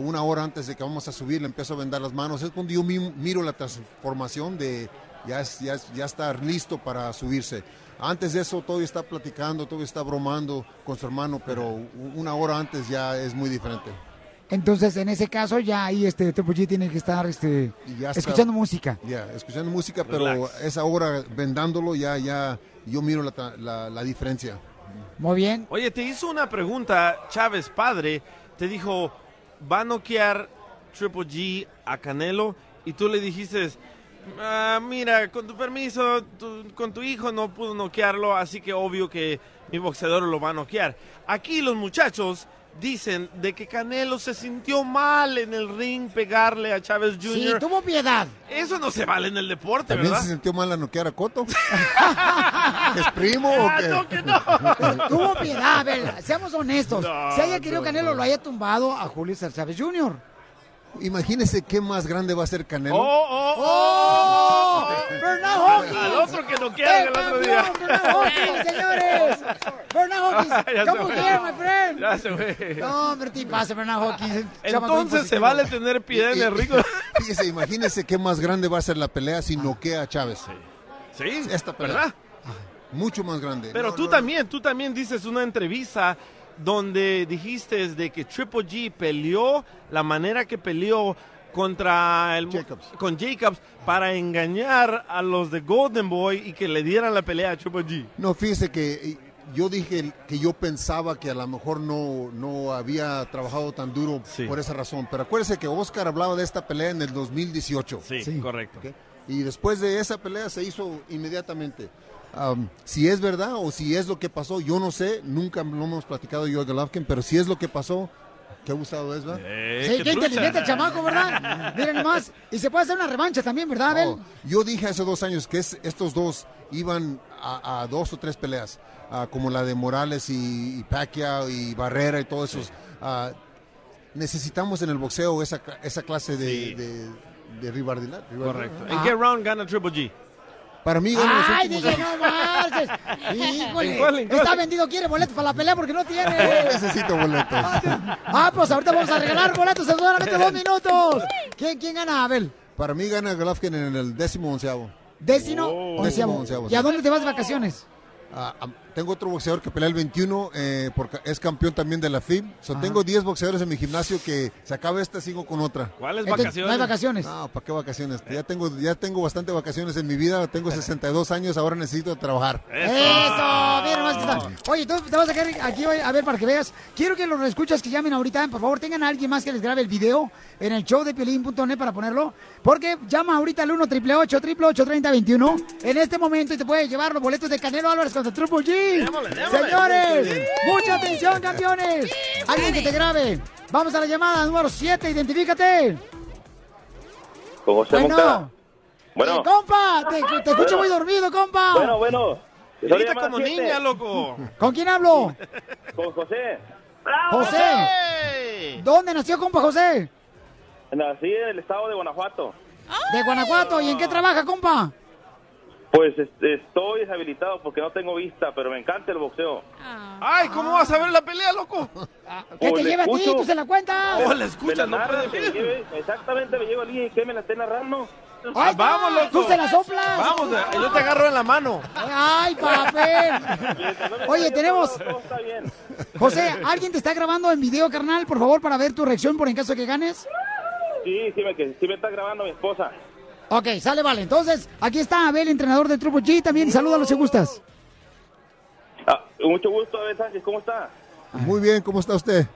una hora antes de que vamos a subir, le empiezo a vendar las manos. Es cuando yo mi- miro la transformación de ya, es- ya, es- ya está listo para subirse. Antes de eso, todavía está platicando, todavía está bromando con su hermano, pero una hora antes ya es muy diferente. Entonces, en ese caso, ya ahí este Triple G tiene que estar este, Ya está- escuchando música. Ya, escuchando música, pero Relax. esa hora vendándolo ya, ya, yo miro la, la- la diferencia. Muy bien. Oye, te hizo una pregunta, Chávez padre, te dijo, va a noquear Triple G a Canelo y tú le dijiste, "Ah, mira, con tu permiso, tu- con tu hijo no pudo noquearlo, así que obvio que mi boxeador lo va a noquear. Aquí los muchachos dicen de que Canelo se sintió mal en el ring pegarle a Chávez Jr. Sí, tuvo piedad. Eso no se vale en el deporte, ¿También ¿verdad? se sintió mal a noquear a Coto? (laughs) ¿Es primo o qué? no, que no. (laughs) Tuvo piedad, a ver, seamos honestos. No, si haya querido no, Canelo, no. lo haya tumbado a Julio César Chávez Jr. Imagínese qué más grande va a ser Canelo. ¡Oh! ¡Bernard Hawkins! Al otro que noquearon el otro día. ¡Bernard Hawkins, (laughs) señores! ¡Bernard Hawkins! Ya se ¡Come here, my friend! Ya se fue. No, hombre, te pasa, Bernard Hawkins. Entonces se vale tener piedad en el ring. (laughs) Fíjese, imagínese qué más grande va a ser la pelea si noquea a Chávez. Sí, esta pelea. ¿verdad? Mucho más grande. Pero No, tú no, también, tú también dices una entrevista donde dijiste de que Triple G peleó la manera que peleó contra el con Jacobs para engañar a los de Golden Boy y que le dieran la pelea a Triple G. No, fíjese que eh, yo dije que yo pensaba que a lo mejor no, no había trabajado tan duro por esa razón. Pero acuérdese que Oscar hablaba de esta pelea en el 2018. Sí, correcto. Y después de esa pelea se hizo inmediatamente. Am, si es verdad o si es lo que pasó, yo no sé, nunca lo hemos platicado yo a Golovkin, pero si es lo que pasó, qué abusado es, ¿verdad? Sí, qué inteligente el chamaco, ¿verdad? (laughs) Miren nomás. Y se puede hacer una revancha también, ¿verdad, Abel? Oh, yo dije hace dos años que es- estos dos iban a, a dos o tres peleas, ah, como la de Morales y, y Pacquiao y Barrera y todos esos. Ah, necesitamos en el boxeo esa, esa clase de, de, de rivalidad. Correcto. Ah. ¿En qué round gana Triple G? Para mí los ¡Ay, últimos DJ, no marches! (laughs) ¿En cuál, ¡Híjole! Está vendido, quiere boletos para la pelea porque no tiene. (laughs) Necesito boletos. Ah, pues ahorita vamos a regalar boletos en solamente dos minutos. ¿Quién, quién gana, Abel? Para mí gana Golovkin en el décimo onceavo. ¿Décimo? Oh. onceavo. Décimo onceavo, ¿Y a dónde te vas de vacaciones? Ah, ah, tengo otro boxeador que pelea el 21, eh, porque es campeón también de la FIB. So, tengo 10 boxeadores en mi gimnasio que se acaba esta, sigo con otra. ¿Cuáles Entonces, vacaciones? ¿no hay vacaciones? No, ¿para qué vacaciones? Ya tengo, ya tengo bastante vacaciones en mi vida. Tengo 62 años, ahora necesito trabajar. Eso, mira nomás que está. Oye, tú te vas a quedar aquí a ver para que veas. Quiero que los escuchas que llamen ahorita, por favor, tengan a alguien más que les grabe el video en el show de piolín.net para ponerlo. Porque llama ahorita al 1 888 3021 en este momento y te puedes llevar los boletos de Canelo Álvarez contra Triple G. Démosle, démosle. Señores, mucha atención, campeones. Alguien que te grabe. Vamos a la llamada número 7, identifícate. Con José Bueno. Moncada. Bueno. Eh, compa, te, te escucho Bueno. muy dormido, compa. Bueno, bueno. Grita como siete. niña, loco. ¿Con quién hablo? Con José. José. ¿Dónde nació, compa José? Nací en el estado de Guanajuato. De Guanajuato. ¿Y en qué trabaja, compa? Pues este, estoy deshabilitado porque no tengo vista, pero me encanta el boxeo. Ay, ¿cómo vas a ver la pelea, loco? ¿Qué Oh, te le lleva a ti? escucho. ¿Tú se la cuentas? Oh, la escucha, Me la no puede que me lleve- exactamente, me llevo al día y que me la esté narrando. Ahí está. vamos, loco. ¿Tú se la soplas? Vamos, eh, yo te agarro en la mano. ¡Ay, papel! Oye, tenemos... Todo está bien. José, ¿alguien te está grabando en video, carnal? Por favor, para ver tu reacción por en caso de que ganes. Sí, sí me, que- sí me está grabando mi esposa. Ok, sale, vale. Entonces, aquí está Abel, entrenador de Triple G. También salúdalo si gustas. Ah, mucho gusto, Abel Sánchez, ¿cómo está? Muy bien, ¿cómo está usted?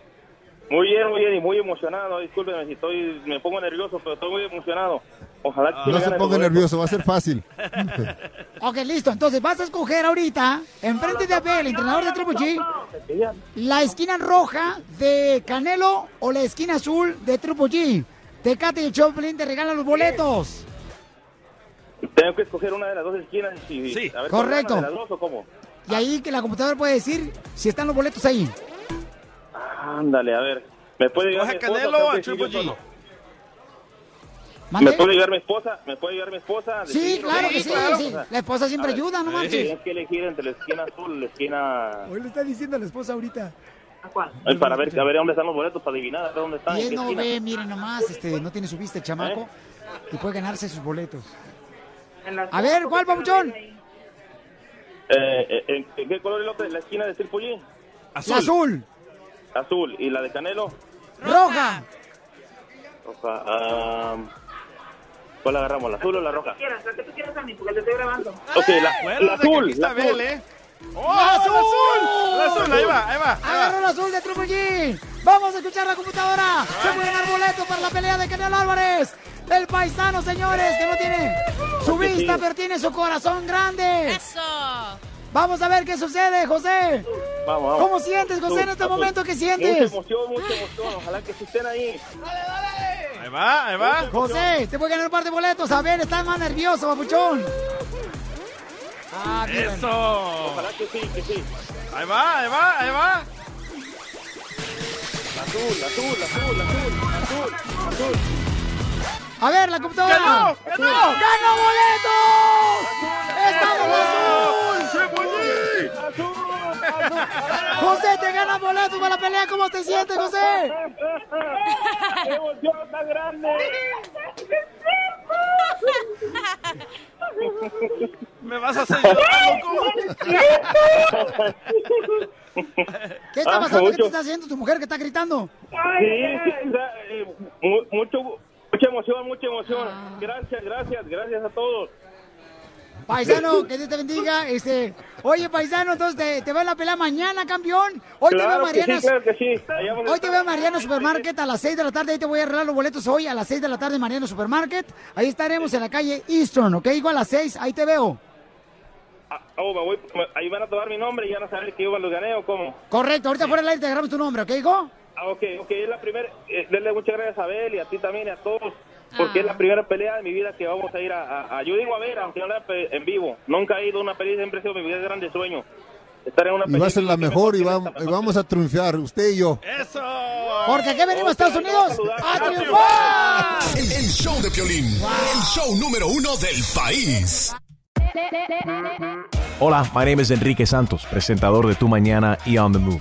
Muy bien, muy bien y muy emocionado. Discúlpeme si estoy, me pongo nervioso, pero estoy muy emocionado. Ojalá que me No se ponga nervioso, va a ser fácil. (laughs) Ok, listo. Entonces, vas a escoger ahorita, enfrente de Abel, entrenador de Triple G, la esquina roja de Canelo o la esquina azul de Triple G. Tecate y el Choplin te regalan los boletos. Tengo que escoger una de las dos esquinas y Sí, a ver cuál correcto. ¿De las dos o cómo? Y ahí que la computadora puede decir si están los boletos ahí. Ándale, a ver. ¿Me puede llegar mi ¿Coge esposa? Canelo a Triple G? ¿Me puede llegar mi esposa? ¿Me puede llegar mi esposa? Sí, claro que sí, Claro. sí. La esposa siempre ayuda, no sí, manches. Tienes que elegir entre la esquina azul y la esquina... Hoy le está diciendo a la esposa ahorita. Ay, para ver, a ver dónde están los boletos, para adivinar a ver dónde están. Y él no esquina. ve, miren nomás, este, no tiene su vista el chamaco. Y puede ganarse sus boletos. A ver, ¿cuál, papuchón? Eh, eh, ¿en, en qué color es la la esquina de Cirpulín? La azul. Azul. ¿Y la de Canelo? Roja. Roja. ah, ¿Cuál agarramos, la azul o la roja? quieras, la que tú quieras a mí, porque te estoy grabando. Ok, la, la azul. La azul. ¡Oh, ¡La azul! ¡La azul! Ahí va, ahí va. Agarró el azul de Triple G. Vamos a escuchar la computadora. Se puede ganar boleto para la pelea de Canelo Álvarez. El paisano, señores, que no tiene su vista, pero tiene su corazón grande. Eso. Vamos a ver qué sucede, José. Vamos, vamos. ¿Cómo sientes, José, en este momento? ¿Qué Mucha sientes? emoción, mucha emoción. Ojalá que estén ahí. Ahí va, ahí va. José, te voy a ganar un par de boletos. A ver, estás más nervioso, papuchón. Ah, bien. Eso. Ojalá que sí, que sí. Ahí va, ahí va, ahí va. La azul, la azul, la azul, la azul, la azul, la azul. A ver, la computadora. ¡Ganó! ¡Ganó! ¡Ganó boletos! ¡Estamos azul! José, te gana boletos para la pelea. ¿Cómo te sientes, José? ¡Qué emoción tan grande! Me vas a hacer llorar, loco. ¿Qué está Ah, pasando? ¿Qué te está haciendo tu mujer que está gritando? Sí, sí, o sea, eh, mu- mucho, mucha emoción, mucha emoción. Gracias, gracias, gracias a todos. Paisano, que Dios te bendiga. Este, oye, paisano, entonces te, te veo en la pelea mañana, campeón. Hoy te veo Mariana. sí, claro que sí. Allá vamos a Hoy te veo en Mariano Supermarket a las 6 de la tarde. Ahí te voy a arreglar los boletos hoy a las 6 de la tarde en Mariano Supermarket. Ahí estaremos en la calle Eastern, ¿ok? Igual a las 6. Ahí te veo. Ah, oh, me voy, me- ahí van a tomar mi nombre y ya no saber que yo lo gané o cómo. Correcto, ahorita fuera del aire te agarramos tu nombre, ¿ok, hijo? Ah, ok, ok, es la primera. Eh, denle muchas gracias a Abel y a ti también y a todos. Porque es la primera pelea de mi vida que vamos a ir a, a- a- Yo digo a ver, aunque no la en vivo. Nunca he ido a una pelea, siempre ha sido mi vida de grande sueño. Estar en una Y va a ser la mejor y, va- y vamos a triunfar, usted y yo. Porque aquí venimos a Estados Unidos a triunfar. El, el show de Piolín, el show número uno del país. Hola, my name is Enrique Santos, presentador de Tu Mañana y On the Move.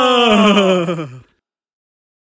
Oh. (laughs) (laughs)